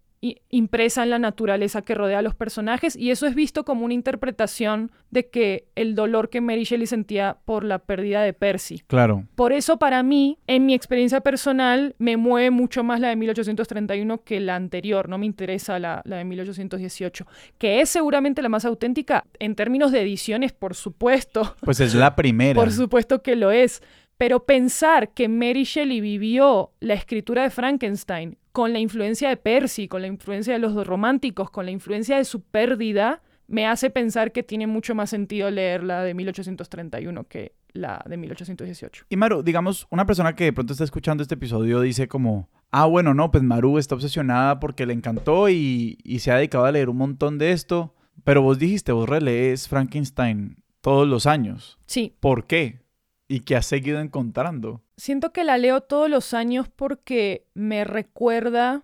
C: impresa en la naturaleza que rodea a los personajes y eso es visto como una interpretación de que el dolor que Mary Shelley sentía por la pérdida de Percy.
B: Claro.
C: Por eso para mí, en mi experiencia personal, me mueve mucho más la de 1831 que la anterior, no me interesa la, la de 1818, que es seguramente la más auténtica en términos de ediciones, por supuesto, <laughs>
B: Pues es la primera.
C: por supuesto que lo es. Pero pensar que Mary Shelley vivió la escritura de Frankenstein con la influencia de Percy, con la influencia de los románticos, con la influencia de su pérdida, me hace pensar que tiene mucho más sentido leer la de 1831 que la de 1818.
B: Y Maru, digamos, una persona que de pronto está escuchando este episodio dice como, ah, bueno, no, pues Maru está obsesionada porque le encantó y, y se ha dedicado a leer un montón de esto, pero vos dijiste, vos relees Frankenstein todos los años.
C: Sí,
B: ¿Por qué? ¿Y qué has seguido encontrando?
C: Siento que la leo todos los años porque me recuerda,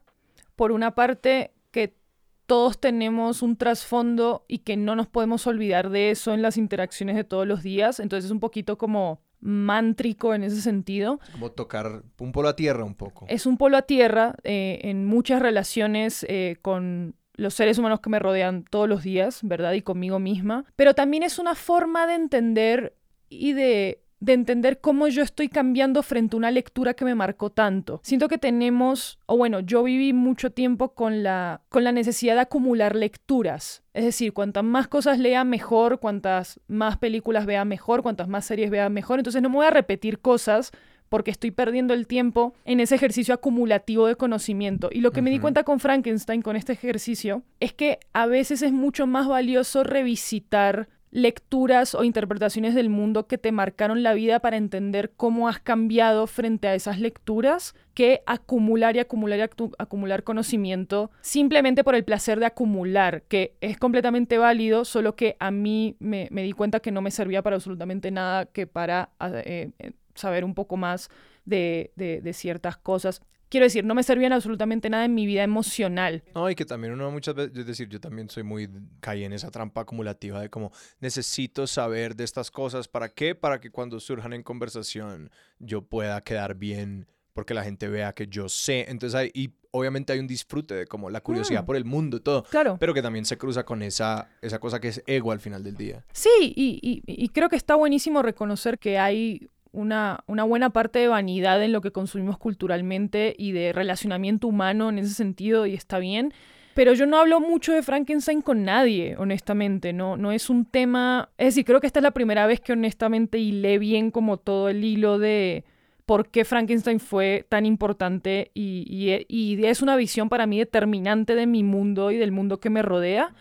C: por una parte, que todos tenemos un trasfondo y que no nos podemos olvidar de eso en las interacciones de todos los días. Entonces es un poquito como mántrico en ese sentido.
A: Como tocar un polo a tierra un poco.
C: Es un polo a tierra eh, en muchas relaciones eh, con los seres humanos que me rodean todos los días, ¿verdad? Y conmigo misma. Pero también es una forma de entender y de, de entender cómo yo estoy cambiando frente a una lectura que me marcó tanto. Siento que tenemos, o bueno, yo viví mucho tiempo con la, con la necesidad de acumular lecturas. Es decir, cuantas más cosas lea mejor, cuantas más películas vea mejor, cuantas más series vea mejor. Entonces no me voy a repetir cosas porque estoy perdiendo el tiempo en ese ejercicio acumulativo de conocimiento. Y lo que me di cuenta con Frankenstein, con este ejercicio, es que a veces es mucho más valioso revisitar lecturas o interpretaciones del mundo que te marcaron la vida para entender cómo has cambiado frente a esas lecturas que acumular y acumular y acumular conocimiento simplemente por el placer de acumular, que es completamente válido, solo que a mí me, me di cuenta que no me servía para absolutamente nada que para eh, eh, saber un poco más de- de ciertas cosas. Quiero decir, no me servían absolutamente nada en mi vida emocional.
A: No, y que también uno muchas veces, es decir, yo también soy muy, caí en esa trampa acumulativa de como, necesito saber de estas cosas, ¿para qué? Para que cuando surjan en conversación yo pueda quedar bien, porque la gente vea que yo sé. Entonces, ahí, y obviamente hay un disfrute de como la curiosidad
C: Mm.
A: por el mundo y todo,
C: Claro.
A: pero que también se cruza con esa, esa cosa que es ego al final del día.
C: Sí, y, y- y creo que está buenísimo reconocer que hay una, una buena parte de vanidad en lo que consumimos culturalmente y de relacionamiento humano en ese sentido, y está bien. Pero yo no hablo mucho de Frankenstein con nadie, honestamente. No, no es un tema. Es decir, creo que esta es la primera vez que honestamente hilé bien como todo el hilo de por qué Frankenstein fue tan importante y, y- y es una visión para mí determinante de mi mundo y del mundo que me rodea.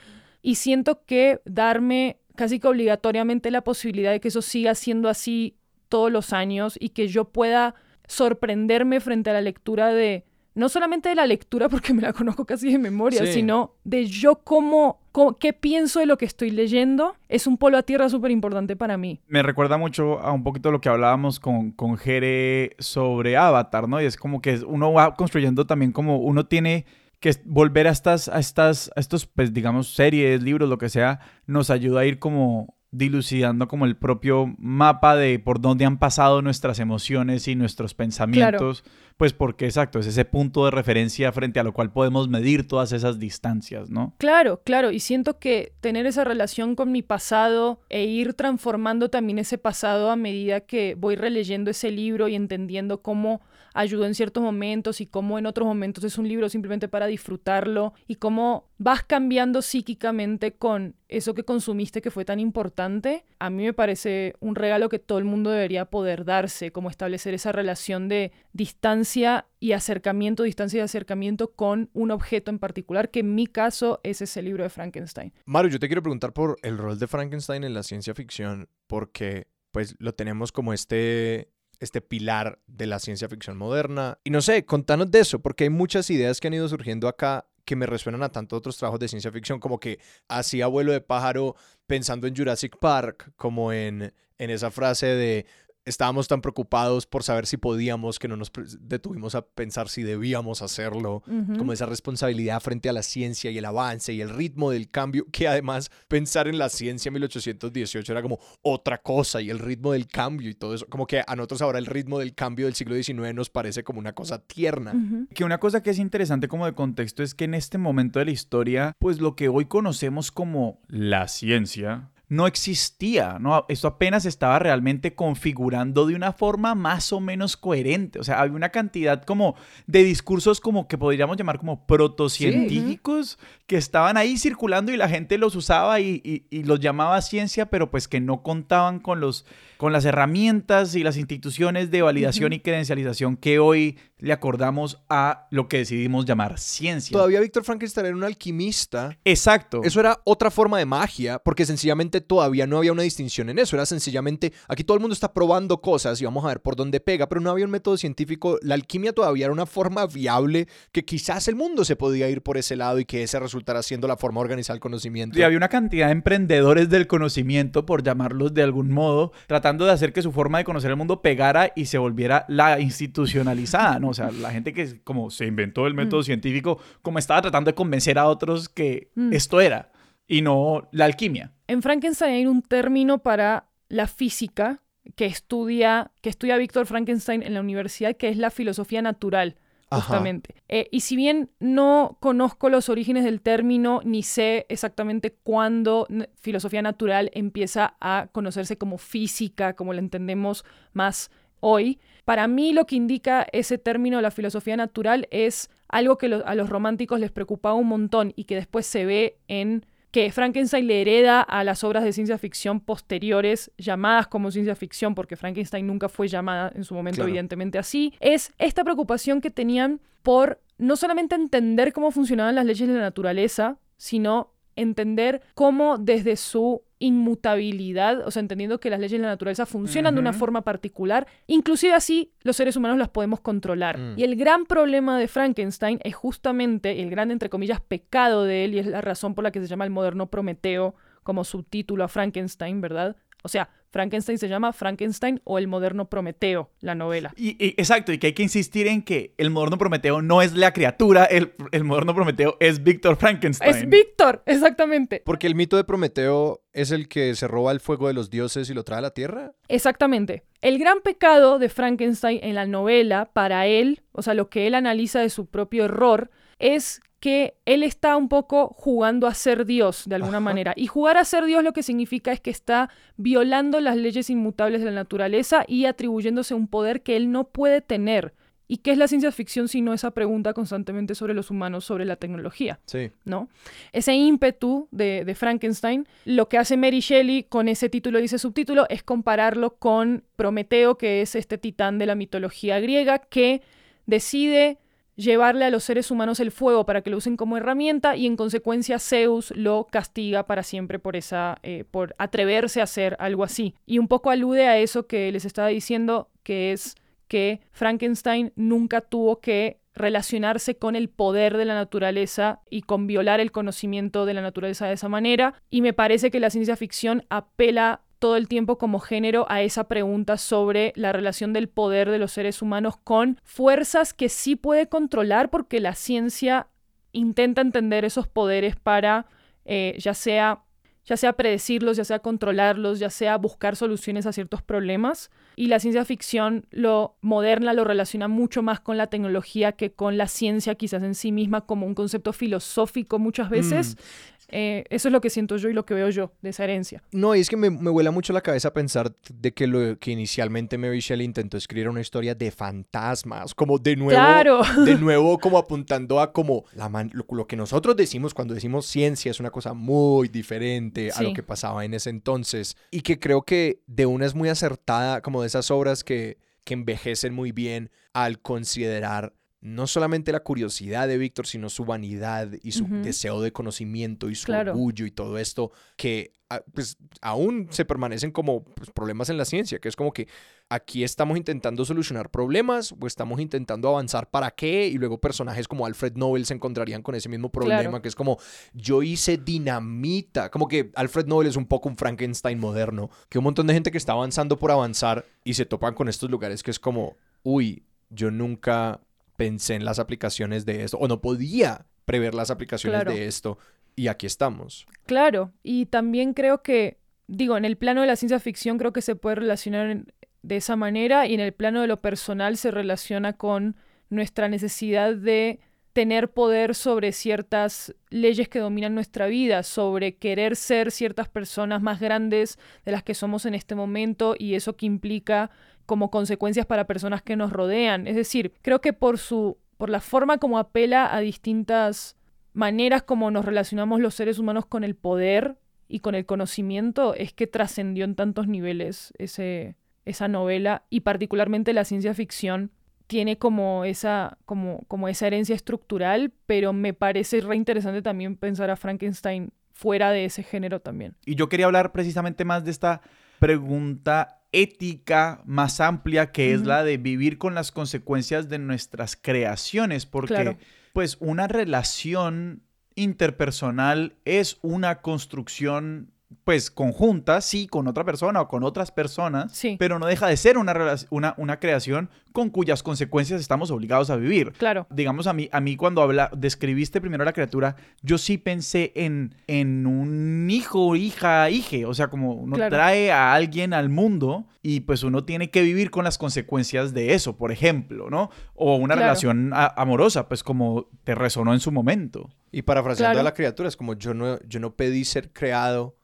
C: Y siento que darme casi que obligatoriamente la posibilidad de que eso siga siendo así todos los años y que yo pueda sorprenderme frente a la lectura de, no solamente de la lectura <laughs> porque me la conozco casi de memoria,
A: Sí.
C: sino de yo cómo, cómo- qué pienso de lo que estoy leyendo, es un polo a tierra súper importante para mí.
B: Me recuerda mucho a un poquito lo que hablábamos con, con Jere sobre Avatar, ¿no? Y es como que uno va construyendo también como uno tiene que volver a estas, a estas, a estos, pues digamos, series, libros, lo que sea, nos ayuda a ir como dilucidando como el propio mapa de por dónde han pasado nuestras emociones y nuestros pensamientos, pues porque exacto, es ese punto de referencia frente a lo cual podemos medir todas esas distancias, ¿no?
C: Claro, claro, y siento que tener esa relación con mi pasado e ir transformando también ese pasado a medida que voy releyendo ese libro y entendiendo cómo ayudó en ciertos momentos y cómo en otros momentos es un libro simplemente para disfrutarlo y cómo vas cambiando psíquicamente con eso que consumiste que fue tan importante, a mí me parece un regalo que todo el mundo debería poder darse, como establecer esa relación de distancia y acercamiento, distancia y acercamiento con un objeto en particular, que en mi caso es ese libro de Frankenstein.
A: Maru, yo te quiero preguntar por el rol de Frankenstein en la ciencia ficción, porque pues lo tenemos como este, este pilar de la ciencia ficción moderna. Y no sé, contanos de eso, porque hay muchas ideas que han ido surgiendo acá que me resuenan a tantos otros trabajos de ciencia ficción, como que así abuelo de pájaro pensando en Jurassic Park, como en, en esa frase de estábamos tan preocupados por saber si podíamos que no nos detuvimos a pensar si debíamos hacerlo como esa responsabilidad frente a la ciencia y el avance y el ritmo del cambio, que además pensar en la ciencia en 1818 era como otra cosa y el ritmo del cambio y todo eso, como que a nosotros ahora el ritmo del cambio del siglo XIX nos parece como una cosa tierna.
B: Que una cosa que es interesante como de contexto es que en este momento de la historia, pues lo que hoy conocemos como la ciencia no existía, ¿no? Esto apenas estaba realmente configurando de una forma más o menos coherente. O sea, había una cantidad como de discursos como que podríamos llamar como protocientíficos que estaban ahí circulando y la gente los usaba y, y- y los llamaba ciencia, pero pues que no contaban con los con las herramientas y las instituciones de validación y credencialización que hoy le acordamos a lo que decidimos llamar ciencia.
A: Todavía Víctor Frankenstein era un alquimista.
B: Exacto.
A: Eso era otra forma de magia, porque sencillamente todavía no había una distinción en eso. Era sencillamente, aquí todo el mundo está probando cosas y vamos a ver por dónde pega, pero no había un método científico. La alquimia todavía era una forma viable que quizás el mundo se podía ir por ese lado y que ese resultara siendo la forma de organizar el conocimiento.
B: Y había una cantidad de emprendedores del conocimiento, por llamarlos de algún modo, tratando de hacer que su forma de conocer el mundo pegara y se volviera la institucionalizada, ¿no? O sea, la gente que como se inventó el método científico, como estaba tratando de convencer a otros que
C: Mm.
B: esto era y no la alquimia.
C: En Frankenstein hay un término para la física que estudia, que estudia Víctor Frankenstein en la universidad, que es la filosofía natural. Justamente. Eh, y si bien no conozco los orígenes del término, ni sé exactamente cuándo filosofía natural empieza a conocerse como física, como la entendemos más hoy, para mí lo que indica ese término, la filosofía natural, es algo que a los románticos les preocupaba un montón y que después se ve en que Frankenstein le hereda a las obras de ciencia ficción posteriores, llamadas como ciencia ficción, porque Frankenstein nunca fue llamada en su momento
A: Claro.
C: evidentemente así, es esta preocupación que tenían por no solamente entender cómo funcionaban las leyes de la naturaleza, sino entender cómo desde su inmutabilidad, o sea, entendiendo que las leyes de la naturaleza funcionan de una forma particular, inclusive así los seres humanos las podemos controlar.
A: Mm.
C: Y el gran problema de Frankenstein es justamente el gran, entre comillas, pecado de él, y es la razón por la que se llama el moderno Prometeo como subtítulo a Frankenstein, ¿verdad? O sea, Frankenstein se llama Frankenstein o el moderno Prometeo, la novela.
B: Y, exacto, y que hay que insistir en que el moderno Prometeo no es la criatura, el, el moderno Prometeo es Víctor Frankenstein.
C: Es Víctor, exactamente.
A: Porque el mito de Prometeo es el que se roba el fuego de los dioses y lo trae a la tierra.
C: Exactamente. El gran pecado de Frankenstein en la novela, para él, o sea, lo que él analiza de su propio error, es que él está un poco jugando a ser Dios de alguna manera. Y jugar a ser Dios lo que significa es que está violando las leyes inmutables de la naturaleza y atribuyéndose un poder que él no puede tener. ¿Y qué es la ciencia ficción sino esa pregunta constantemente sobre los humanos, sobre la tecnología?
A: Sí.
C: ¿No? Ese ímpetu de, de, Frankenstein, lo que hace Mary Shelley con ese título y ese subtítulo es compararlo con Prometeo, que es este titán de la mitología griega, que decide llevarle a los seres humanos el fuego para que lo usen como herramienta y en consecuencia Zeus lo castiga para siempre por esa eh, por atreverse a hacer algo así. Y un poco alude a eso que les estaba diciendo que es que Frankenstein nunca tuvo que relacionarse con el poder de la naturaleza y con violar el conocimiento de la naturaleza de esa manera. Y me parece que la ciencia ficción apela todo el tiempo como género a esa pregunta sobre la relación del poder de los seres humanos con fuerzas que sí puede controlar porque la ciencia intenta entender esos poderes para eh, ya sea ya sea predecirlos, ya sea controlarlos, ya sea buscar soluciones a ciertos problemas. Y la ciencia ficción, lo moderna, lo relaciona mucho más con la tecnología que con la ciencia quizás en sí misma como un concepto filosófico muchas veces. Mm. Eh, eso es lo que siento yo y lo que veo yo de esa herencia.
A: No, y es que me, me vuela mucho la cabeza pensar de que lo que inicialmente Mary Shelley intentó escribir una historia de fantasmas, como de nuevo, de <laughs> nuevo como apuntando a como la lo, que nosotros decimos cuando decimos ciencia es una cosa muy diferente a lo que pasaba en ese entonces y que creo que de una es muy acertada, como de esas obras que, que envejecen muy bien al considerar no solamente la curiosidad de Víctor, sino su vanidad y su deseo de conocimiento y su orgullo y todo esto, que ah, pues aún se permanecen como pues, problemas en la ciencia, que es como que aquí estamos intentando solucionar problemas o estamos intentando avanzar para qué y luego personajes como Alfred Nobel se encontrarían con ese mismo problema, que es como yo hice dinamita, como que Alfred Nobel es un poco un Frankenstein moderno, que un montón de gente que está avanzando por avanzar y se topan con estos lugares que es como, uy, yo nunca pensé en las aplicaciones de esto, o no podía prever las aplicaciones de esto, y aquí estamos.
C: Claro, y también creo que, digo, en el plano de la ciencia ficción creo que se puede relacionar de esa manera, y en el plano de lo personal se relaciona con nuestra necesidad de tener poder sobre ciertas leyes que dominan nuestra vida, sobre querer ser ciertas personas más grandes de las que somos en este momento y eso que implica como consecuencias para personas que nos rodean. Es decir, creo que por su por la forma como apela a distintas maneras como nos relacionamos los seres humanos con el poder y con el conocimiento es que trascendió en tantos niveles ese, esa novela y particularmente la ciencia ficción tiene como esa, como, como esa herencia estructural, pero me parece re interesante también pensar a Frankenstein fuera de ese género también.
B: Y yo quería hablar precisamente más de esta pregunta ética más amplia que es la de vivir con las consecuencias de nuestras creaciones, porque pues una relación interpersonal es una construcción pues conjunta, sí, con otra persona o con otras personas,
C: sí.
B: pero no deja de ser una, una, una creación con cuyas consecuencias estamos obligados a vivir.
C: Claro.
B: Digamos, a mí, a mí cuando habla, describiste primero la criatura, yo sí pensé en, en un hijo, hija, hije, o sea, como uno trae a alguien al mundo y pues uno tiene que vivir con las consecuencias de eso, por ejemplo, ¿no? O una relación amorosa, pues como te resonó en su momento.
A: Y parafraseando a la criatura, es como yo no, yo no pedí ser creado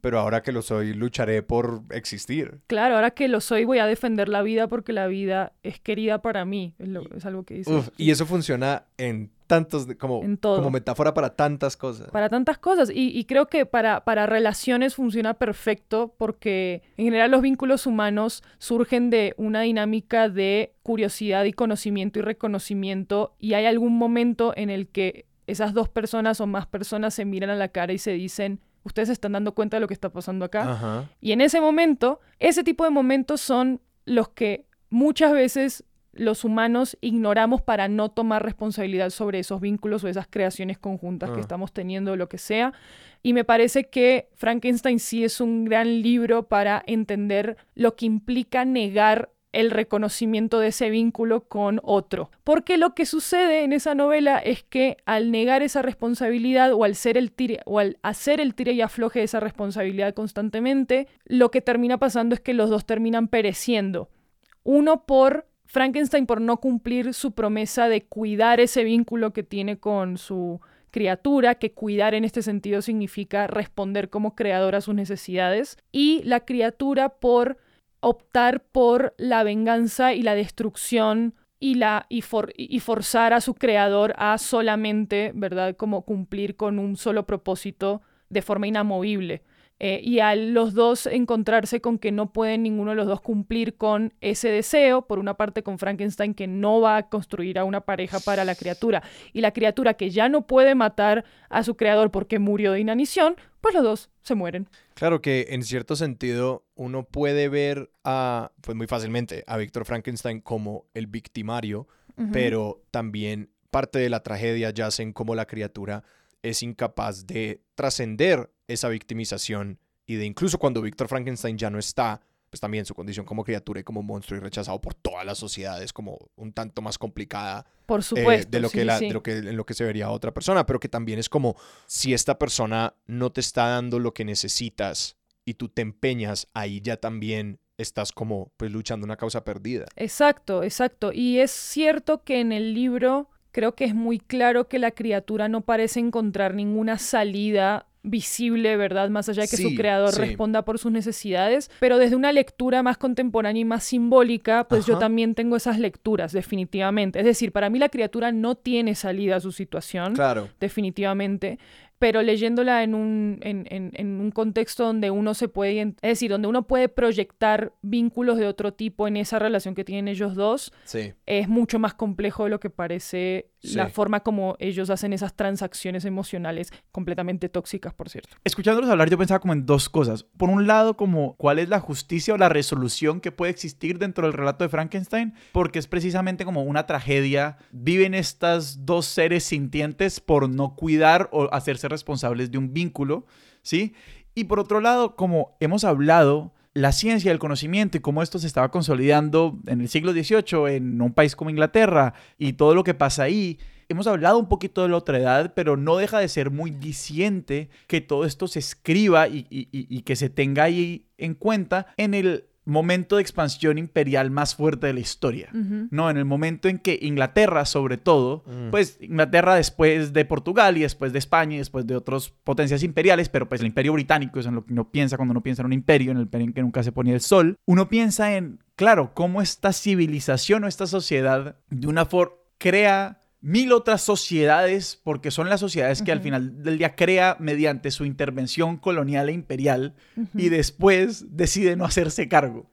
A: pero ahora que lo soy, lucharé por existir.
C: Claro, ahora que lo soy, voy a defender la vida porque la vida es querida para mí. Es, algo que dice.
A: y eso funciona en tantos, como, como metáfora para tantas cosas.
C: Para tantas cosas. Y, creo que para, para relaciones funciona perfecto porque en general los vínculos humanos surgen de una dinámica de curiosidad y conocimiento y reconocimiento. Y hay algún momento en el que esas dos personas o más personas se miran a la cara y se dicen, ustedes están dando cuenta de lo que está pasando acá. Y en ese momento, ese tipo de momentos son los que muchas veces los humanos ignoramos para no tomar responsabilidad sobre esos vínculos o esas creaciones conjuntas que
A: Ah.
C: estamos teniendo o lo que sea. Y me parece que Frankenstein sí es un gran libro para entender lo que implica negar el reconocimiento de ese vínculo con otro. Porque lo que sucede en esa novela es que al negar esa responsabilidad o al, ser el tire, o al hacer el tire y afloje de esa responsabilidad constantemente, lo que termina pasando es que los dos terminan pereciendo. Uno por Frankenstein por no cumplir su promesa de cuidar ese vínculo que tiene con su criatura, que cuidar en este sentido significa responder como creador a sus necesidades, y la criatura por optar por la venganza y la destrucción y, la, y, for- y forzar a su creador a solamente, ¿verdad?, como cumplir con un solo propósito de forma inamovible. Eh, y al los dos encontrarse con que no pueden ninguno de los dos cumplir con ese deseo, por una parte con Frankenstein que no va a construir a una pareja para la criatura, y la criatura que ya no puede matar a su creador porque murió de inanición, pues los dos se mueren.
A: Claro que en cierto sentido uno puede ver a, pues muy fácilmente, a Víctor Frankenstein como el victimario, pero también parte de la tragedia yace en cómo la criatura es incapaz de trascender esa victimización y de incluso cuando Víctor Frankenstein ya no está, pues también su condición como criatura y como monstruo y rechazado por toda la sociedad es como un tanto más complicada
C: Por
A: eh,
C: supuesto.
A: de lo que
C: sí,
A: la-
C: sí.
A: de lo que en lo que se vería otra persona, pero que también es como si esta persona no te está dando lo que necesitas y tú te empeñas, ahí ya también estás como pues luchando una causa perdida.
C: Exacto, exacto. Y es cierto que en el libro creo que es muy claro que la criatura no parece encontrar ninguna salida visible, ¿verdad? Más allá de que
A: Sí,
C: su creador
A: sí.
C: responda por sus necesidades, pero desde una lectura más contemporánea y más simbólica, pues yo también tengo esas lecturas, definitivamente. Es decir, para mí la criatura no tiene salida a su situación
A: Claro.
C: definitivamente, pero leyéndola en un, en, en- en un contexto donde uno se puede, es decir, donde uno puede proyectar vínculos de otro tipo en esa relación que tienen ellos dos,
A: Sí.
C: es mucho más complejo de lo que parece la forma como ellos hacen esas transacciones emocionales completamente tóxicas, por cierto.
B: Escuchándolos hablar, yo pensaba como en dos cosas. Por un lado, como cuál es la justicia o la resolución que puede existir dentro del relato de Frankenstein, porque es precisamente como una tragedia. Viven estas dos seres sintientes por no cuidar o hacerse responsables de un vínculo, ¿sí? Y por otro lado, como hemos hablado, la ciencia, el conocimiento y cómo esto se estaba consolidando en el siglo XVIII en un país como Inglaterra y todo lo que pasa ahí. Hemos hablado un poquito de la otra edad, pero no deja de ser muy diciente que todo esto se escriba y, y- y- y que se tenga ahí en cuenta en el momento de expansión imperial más fuerte de la historia. No, en el momento en que Inglaterra, sobre todo,
A: Mm.
B: pues Inglaterra después de Portugal y después de España y después de otras potencias imperiales, pero pues el imperio británico es en lo que uno piensa cuando uno piensa en un imperio, en el imperio en que nunca se ponía el sol, uno piensa en, claro, cómo esta civilización o esta sociedad de una forma crea mil otras sociedades, porque son las sociedades que al final del día crea mediante su intervención colonial e imperial y después decide no hacerse cargo.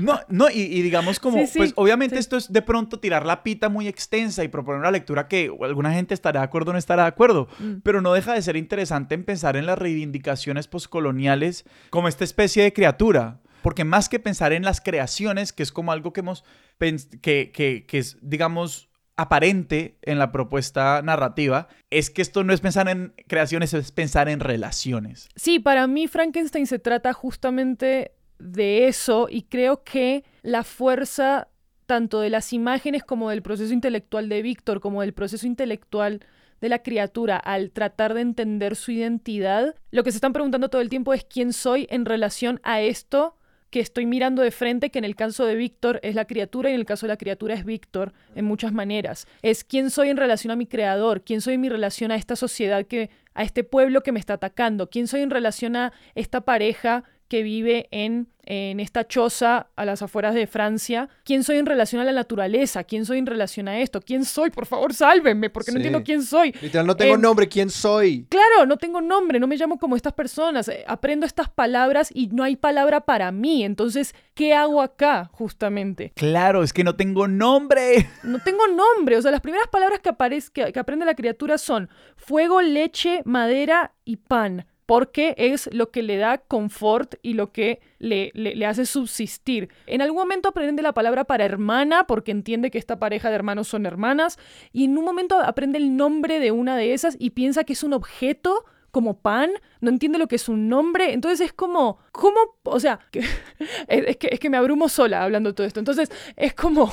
B: No, no, y, y digamos como,
C: Sí, sí,
B: pues obviamente
C: sí.
B: esto es de pronto tirar la pita muy extensa y proponer una lectura que alguna gente estará de acuerdo o no estará de acuerdo,
C: Mm.
B: pero no deja de ser interesante en pensar en las reivindicaciones poscoloniales como esta especie de criatura. Porque más que pensar en las creaciones, que es como algo que hemos, que, que, que es, digamos, aparente en la propuesta narrativa, es que esto no es pensar en creaciones, es pensar en relaciones.
C: Sí, para mí Frankenstein se trata justamente de eso y creo que la fuerza tanto de las imágenes como del proceso intelectual de Víctor, como del proceso intelectual de la criatura al tratar de entender su identidad, lo que se están preguntando todo el tiempo es quién soy en relación a esto que estoy mirando de frente, que en el caso de Víctor es la criatura y en el caso de la criatura es Víctor en muchas maneras. Es quién soy en relación a mi creador, quién soy en mi relación a esta sociedad que, a este pueblo que me está atacando, quién soy en relación a esta pareja que vive en, en esta choza a las afueras de Francia, quién soy en relación a la naturaleza, quién soy en relación a esto, quién soy, por favor, sálvenme, porque no entiendo quién soy.
A: Literal, no tengo
C: Em,
A: nombre, ¿quién soy?
C: Claro, no tengo nombre, no me llamo como estas personas, eh, aprendo estas palabras y no hay palabra para mí, entonces, ¿qué hago acá justamente?
B: Claro, es que no tengo nombre. <laughs>
C: No tengo nombre, o sea, las primeras palabras que, aparece, que, que aprende la criatura son fuego, leche, madera y pan. Porque es lo que le da confort y lo que le, le, hace subsistir. En algún momento aprende la palabra para hermana porque entiende que esta pareja de hermanos son hermanas y en un momento aprende el nombre de una de esas y piensa que es un objeto como pan, no entiende lo que es un nombre, entonces es como, ¿cómo? O sea, <laughs> es, que, es que me abrumo sola hablando de todo esto, entonces es como,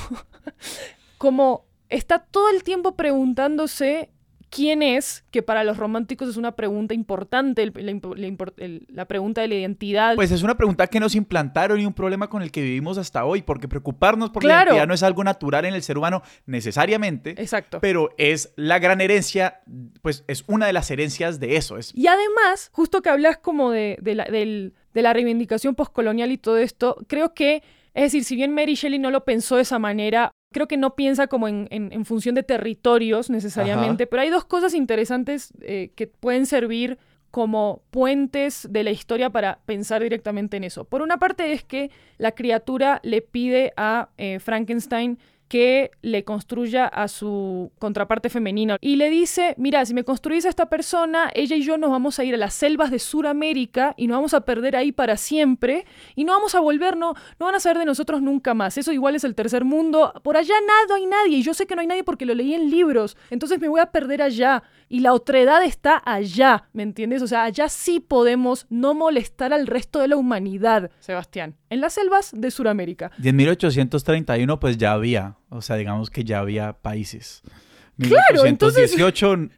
C: <laughs> como está todo el tiempo preguntándose quién es, que para los románticos es una pregunta importante, la, pregunta de la identidad.
B: Pues es una pregunta que nos implantaron y un problema con el que vivimos hasta hoy, porque preocuparnos por la identidad no es algo natural en el ser humano necesariamente.
C: Exacto.
B: Pero es la gran herencia, pues es una de las herencias de eso. Es...
C: Y además, justo que hablas como de, la, de la reivindicación postcolonial y todo esto, creo que es decir, si bien Mary Shelley no lo pensó de esa manera, creo que no piensa como en, en, función de territorios necesariamente, pero hay dos cosas interesantes eh, que pueden servir como puentes de la historia para pensar directamente en eso. Por una parte es que la criatura le pide a eh, Frankenstein que le construya a su contraparte femenina. Y le dice, mira, si me construís a esta persona, ella y yo nos vamos a ir a las selvas de Sudamérica y nos vamos a perder ahí para siempre y no vamos a volver, no, no van a saber de nosotros nunca más. Eso igual es el tercer mundo. Por allá nada hay nadie y yo sé que no hay nadie porque lo leí en libros. Entonces me voy a perder allá y la otredad está allá, ¿me entiendes? O sea, allá sí podemos no molestar al resto de la humanidad, Sebastián, en las selvas de Sudamérica.
B: Y en 1831 pues ya había o sea, digamos que ya había países.
C: Claro, entonces...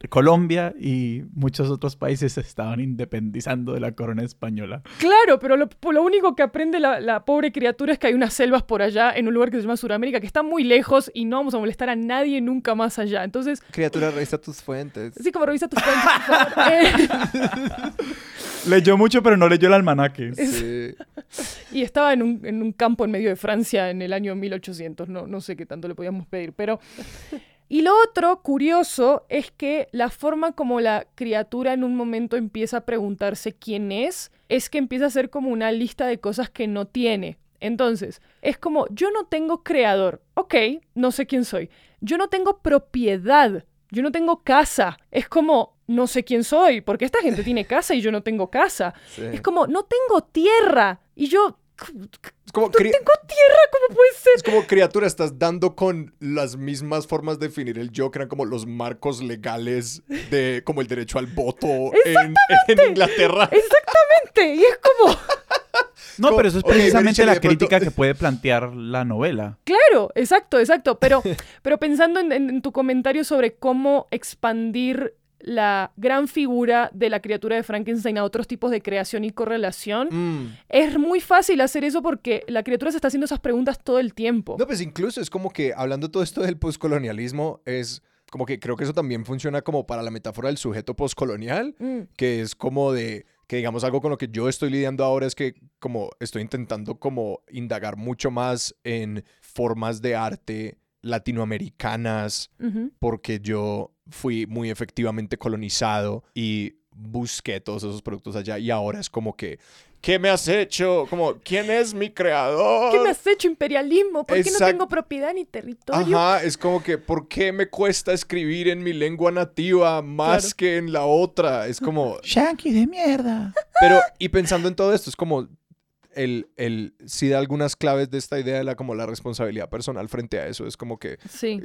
B: Colombia y muchos otros países se estaban independizando de la corona española.
C: Claro, pero lo, único que aprende la, pobre criatura es que hay unas selvas por allá en un lugar que se llama Sudamérica, que está muy lejos y no vamos a molestar a nadie nunca más allá. Entonces...
A: Criatura, revisa tus fuentes.
C: Sí, como revisa tus fuentes, por favor. <laughs> Eh. <laughs>
B: Leyó mucho, pero no leyó el almanaque.
C: Sí. <laughs> y estaba en un, en un, campo en medio de Francia en el año 1800. No, no sé qué tanto le podíamos pedir, pero... Y lo otro curioso es que la forma como la criatura en un momento empieza a preguntarse quién es, es que empieza a ser como una lista de cosas que no tiene. Entonces, es como, yo no tengo creador, ok, no sé quién soy. Yo no tengo propiedad, yo no tengo casa. Es como, no sé quién soy, porque esta gente tiene casa y yo no tengo casa. Es como, no tengo tierra y yo es como tengo tierra, ¿cómo puede ser?
A: Es como criatura, estás dando con las mismas formas de definir el yo, que eran como los marcos legales de como el derecho al voto en, Inglaterra.
C: Exactamente, y es como... <laughs>
B: No, pero eso es precisamente la crítica que puede plantear la novela.
C: Claro, exacto, exacto. Pero, <laughs> pero pensando en tu comentario sobre cómo expandir la gran figura de la criatura de Frankenstein a otros tipos de creación y correlación. Mm. Es muy fácil hacer eso porque la criatura se está haciendo esas preguntas todo el tiempo.
A: No, pues incluso es como que hablando todo esto del postcolonialismo, es como que creo que eso también funciona como para la metáfora del sujeto postcolonial, mm. que es como de que digamos algo con lo que yo estoy lidiando ahora es que como estoy intentando como indagar mucho más en formas de arte latinoamericanas porque yo fui muy efectivamente colonizado y busqué todos esos productos allá y ahora es como que ¿Qué me has hecho? Como, ¿quién es mi creador?
C: ¿Qué me has hecho imperialismo? ¿Por qué no tengo propiedad ni territorio?
A: Ajá, es como que, ¿por qué me cuesta escribir en mi lengua nativa más que en la otra? Es como...
B: Shanky de mierda.
A: Pero, y pensando en todo esto, es como, el, el, sí da algunas claves de esta idea de la, como la responsabilidad personal frente a eso. Es como que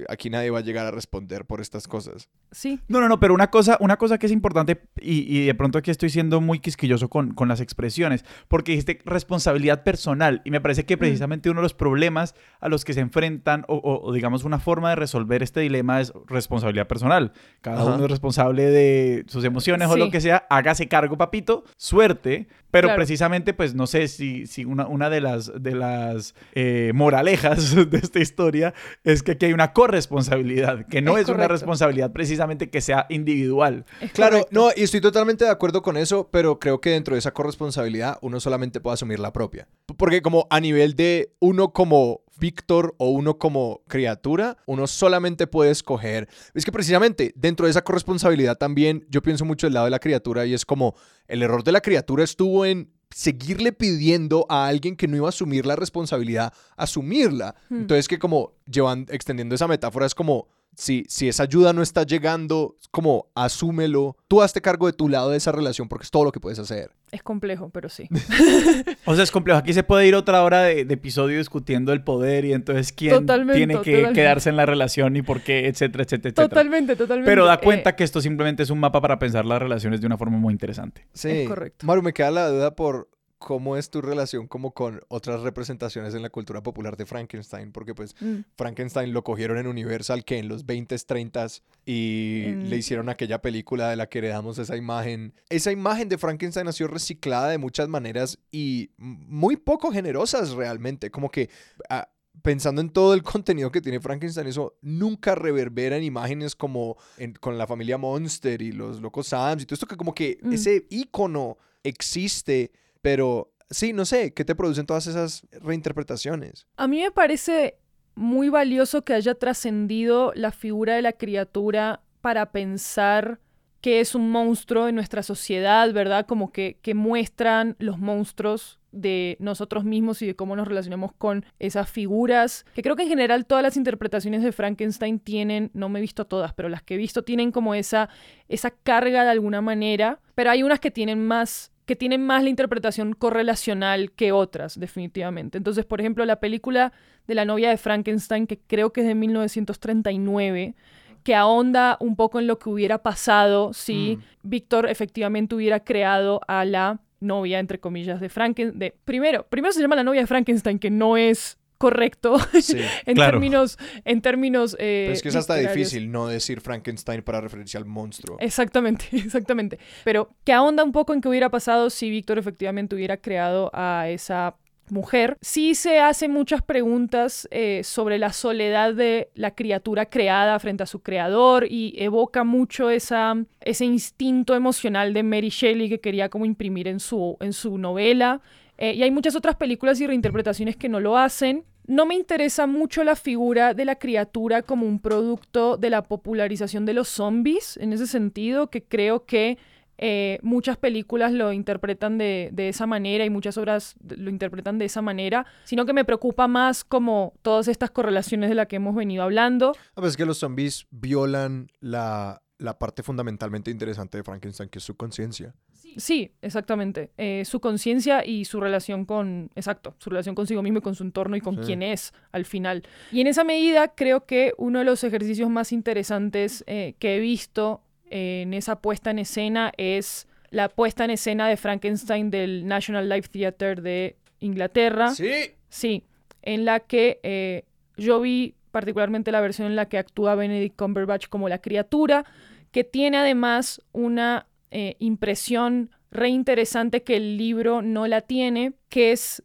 A: aquí nadie va a llegar a responder por estas cosas.
C: Sí.
B: No, no, no, pero una cosa, una cosa que es importante, y, de pronto aquí estoy siendo muy quisquilloso con, con las expresiones, porque dijiste responsabilidad personal, y me parece que mm. precisamente uno de los problemas a los que se enfrentan, o, digamos una forma de resolver este dilema es responsabilidad personal. Cada uno es responsable de sus emociones o lo que sea, hágase cargo, papito, suerte, pero precisamente, pues no sé si, si una, una de las, de las eh, moralejas <laughs> de esta historia es que aquí hay una corresponsabilidad, que no es, una responsabilidad precisamente que sea individual.
A: claro, no, y estoy totalmente de acuerdo con eso, pero creo que dentro de esa corresponsabilidad uno solamente puede asumir la propia. Porque como a nivel de uno como Víctor o uno como criatura, uno solamente puede escoger. Es que precisamente dentro de esa corresponsabilidad también yo pienso mucho del lado de la criatura y es como el error de la criatura estuvo en seguirle pidiendo a alguien que no iba a asumir la responsabilidad, asumirla. Hmm. Entonces que como llevan extendiendo esa metáfora es como si, si esa ayuda no está llegando, como asúmelo, tú hazte cargo de tu lado de esa relación porque es todo lo que puedes hacer.
C: Es complejo, pero sí. <laughs>
B: o sea, es complejo. Aquí se puede ir otra hora de, episodio discutiendo el poder y entonces quién tiene que quedarse en la relación y por qué, etcétera, etcétera, etcétera.
C: Totalmente, totalmente.
B: Pero da cuenta eh, que esto simplemente es un mapa para pensar las relaciones de una forma muy interesante.
A: Sí, es correcto. Maru, me queda la duda por ¿cómo es tu relación como con otras representaciones en la cultura popular de Frankenstein? Porque pues mm. Frankenstein lo cogieron en Universal que en los 20s, 30s y le hicieron aquella película de la que heredamos esa imagen. Esa imagen de Frankenstein ha sido reciclada de muchas maneras y muy poco generosas realmente. Como que... Ah, pensando en todo el <laughs> contenido que tiene Frankenstein, eso nunca reverbera en imágenes como con la familia Monster y los locos Sams y todo esto que como que mm. ese icono existe pero sí, no sé, ¿qué te producen todas esas reinterpretaciones?
C: A mí me parece muy valioso que haya trascendido la figura de la criatura para pensar que es un monstruo en nuestra sociedad, ¿verdad? Como que, que muestran los monstruos de nosotros mismos y de cómo nos relacionamos con esas figuras, que creo que en general todas las interpretaciones de Frankenstein tienen, no me he visto todas, pero las que he visto tienen como esa, esa carga de alguna manera, pero hay unas que tienen más que tienen más la interpretación correlacional que otras, definitivamente. Entonces, por ejemplo, la película de la novia de Frankenstein, que creo que es de 1939, que ahonda un poco en lo que hubiera pasado si mm. Víctor efectivamente hubiera creado a la novia, entre comillas, de Frankenstein. Primero, primero se llama la novia de Frankenstein, que no es correcto <laughs> en, términos en términos
A: eh, es que es hasta difícil no decir Frankenstein para referirse al monstruo.
C: Exactamente <laughs> exactamente. Pero que ahonda un poco en qué hubiera pasado si Víctor efectivamente hubiera creado a esa mujer sí se hace muchas preguntas eh, sobre la soledad de la criatura creada frente a su creador y evoca mucho esa, ese instinto emocional de Mary Shelley que quería como imprimir en su, en su novela eh, y hay muchas otras películas y reinterpretaciones que no lo hacen. No me interesa mucho la figura de la criatura como un producto de la popularización de los zombies, en ese sentido, que creo que eh, muchas películas lo interpretan de, esa manera y muchas obras lo interpretan de esa manera, sino que me preocupa más como todas estas correlaciones de las que hemos venido hablando.
A: A veces que los zombies violan la, la parte fundamentalmente interesante de Frankenstein, que es su conciencia.
C: Sí, exactamente. Eh, su conciencia y su relación con, exacto, su relación consigo mismo y con su entorno y con quién es al final. Y en esa medida creo que uno de los ejercicios más interesantes eh, que he visto en esa puesta en escena es la puesta en escena de Frankenstein del National Life Theatre de Inglaterra.
A: Sí.
C: Sí, en la que eh, yo vi particularmente la versión en la que actúa Benedict Cumberbatch como la criatura, que tiene además una eh, impresión reinteresante que el libro no la tiene, que es,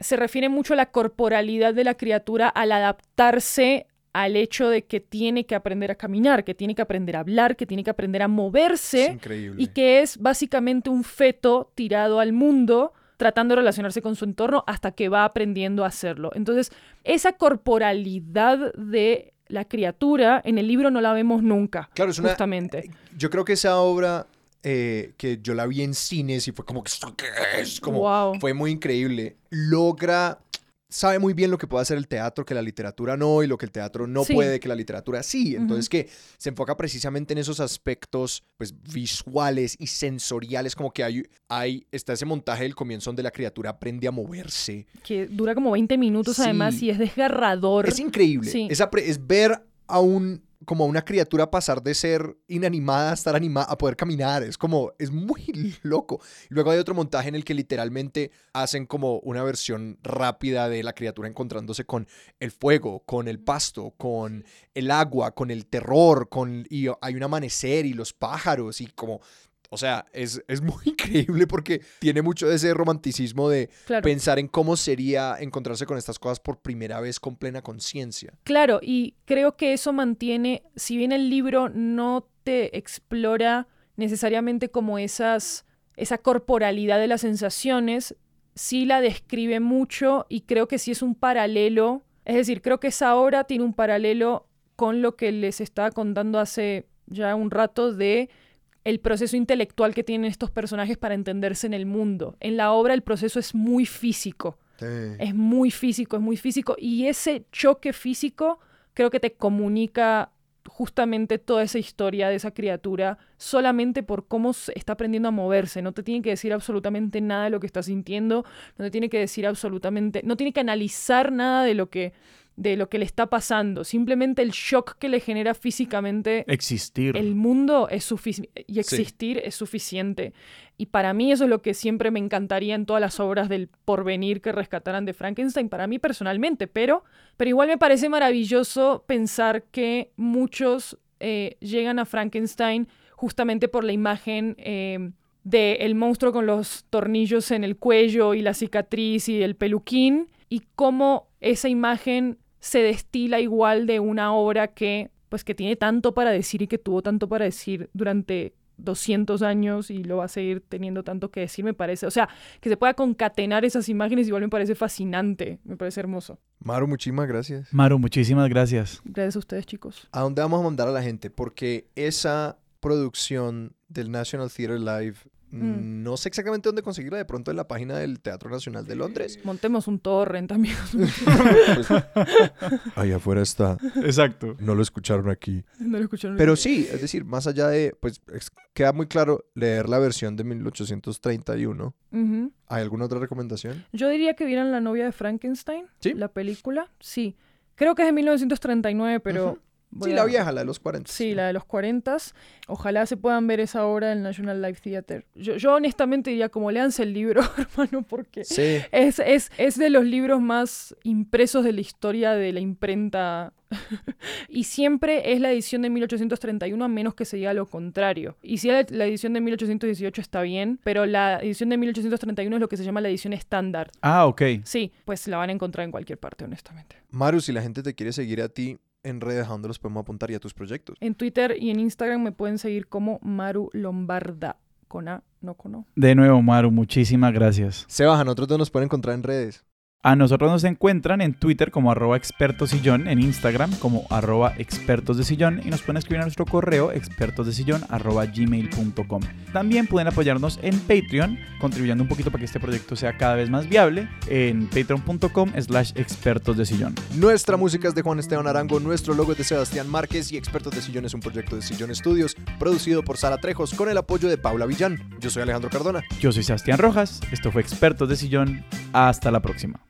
C: se refiere mucho a la corporalidad de la criatura al adaptarse al hecho de que tiene que aprender a caminar, que tiene que aprender a hablar, que tiene que aprender a moverse y que es básicamente un feto tirado al mundo tratando de relacionarse con su entorno hasta que va aprendiendo a hacerlo. Entonces, esa corporalidad de la criatura en el libro no la vemos nunca.
A: Claro, es justamente. Yo creo que esa obra eh, que yo la vi en cines y fue como esto qué es, como fue muy increíble. Logra sabe muy bien lo que puede hacer el teatro que la literatura no y lo que el teatro no puede que la literatura sí. Entonces que se enfoca precisamente en esos aspectos pues visuales y sensoriales como que hay, hay está ese montaje del comienzo donde la criatura aprende a moverse.
C: Que dura como 20 minutos además y es desgarrador.
A: Es increíble. Es, es ver a un como a una criatura pasar de ser inanimada a estar animada, a poder caminar. Es como, es muy <laughs> loco. Y luego hay otro montaje en el que literalmente hacen como una versión rápida de la criatura encontrándose con el fuego, con el pasto, con el agua, con el terror, con, y hay un amanecer y los pájaros y como o sea, es, muy <laughs> increíble porque tiene mucho de ese romanticismo de pensar en cómo sería encontrarse con estas cosas por primera vez con plena conciencia.
C: Claro, y creo que eso mantiene, si bien el libro no te explora necesariamente como esas, esa corporalidad de las sensaciones, sí la describe mucho y creo que sí es un paralelo, es decir, creo que esa obra tiene un paralelo con lo que les estaba contando hace ya un rato de el proceso intelectual que tienen estos personajes para entenderse en el mundo. En la obra el proceso es muy físico. Es muy físico, es muy físico. Y ese choque físico creo que te comunica justamente toda esa historia de esa criatura solamente por cómo está aprendiendo a moverse. No te tiene que decir absolutamente nada de lo que está sintiendo, no te tiene que decir absolutamente, no tiene que analizar nada de lo que de lo que le está pasando. Simplemente el shock que le genera físicamente
B: existir.
C: El mundo es suficiente y existir es suficiente. Y para mí eso es lo que siempre me encantaría en todas las obras del porvenir que rescataran de Frankenstein, para mí personalmente, pero, pero igual me parece maravilloso pensar que muchos eh, llegan a Frankenstein justamente por la imagen eh, del monstruo con los tornillos en el cuello y la cicatriz y el peluquín, y cómo esa imagen se destila igual de una obra que pues que tiene tanto para decir y que tuvo tanto para decir durante 200 años y lo va a seguir teniendo tanto que decir, me parece. O sea, que se pueda concatenar esas imágenes igual me parece fascinante, me parece hermoso.
A: Maru, muchísimas gracias.
B: Maru, muchísimas gracias.
C: Gracias a ustedes, chicos.
A: ¿A dónde vamos a mandar a la gente? Porque esa producción del National Theatre Live Mm. No sé exactamente dónde conseguirla, de pronto en la página del Teatro Nacional de Londres.
C: Montemos un torrent, amigos. <laughs>
A: pues, ahí afuera está.
B: Exacto.
A: No lo escucharon aquí.
C: No lo escucharon.
A: Pero sí, es decir, más allá de, pues queda muy claro leer la versión de 1831. ¿Hay alguna otra recomendación?
C: Yo diría que vieran La novia de Frankenstein. ¿Sí? La película. Sí. Creo que es de 1939, pero
A: sí, la vieja, la de los 40.
C: Sí, la de los 40. Ojalá se puedan ver esa obra en el National Life Theater. Yo, honestamente diría, como leanse el libro, <laughs> hermano, porque es, es, es de los libros más impresos de la historia de la imprenta <laughs> y siempre es la edición de 1831 a menos que se diga lo contrario. Y si la, la, edición de 1818 está bien, pero la edición de 1831 es lo que se llama la edición estándar.
B: Ah, ok.
C: Sí, pues la van a encontrar en cualquier parte, honestamente.
A: Maru, si la gente te quiere seguir a ti, en redes, ¿a dónde los podemos apuntar y a tus proyectos?
C: En Twitter y en Instagram me pueden seguir como Maru Lombarda, con A, no con O.
B: De nuevo, Maru, muchísimas gracias.
A: Sebas, ¿a nosotros nos pueden encontrar en redes?
B: A nosotros nos encuentran en Twitter como arroba expertosillón, en Instagram como arroba expertos de sillón y nos pueden escribir a nuestro correo expertosdesillón arroba gmail.com. También pueden apoyarnos en Patreon, contribuyendo un poquito para que este proyecto sea cada vez más viable en patreon.com slash expertos de sillón.
A: Nuestra música es de Juan Esteban Arango, nuestro logo es de Sebastián Márquez y Expertos de Sillón es un proyecto de Sillón Estudios producido por Sara Trejos con el apoyo de Paula Villán. Yo soy Alejandro Cardona.
B: Yo soy Sebastián Rojas. Esto fue Expertos de Sillón. Hasta la próxima.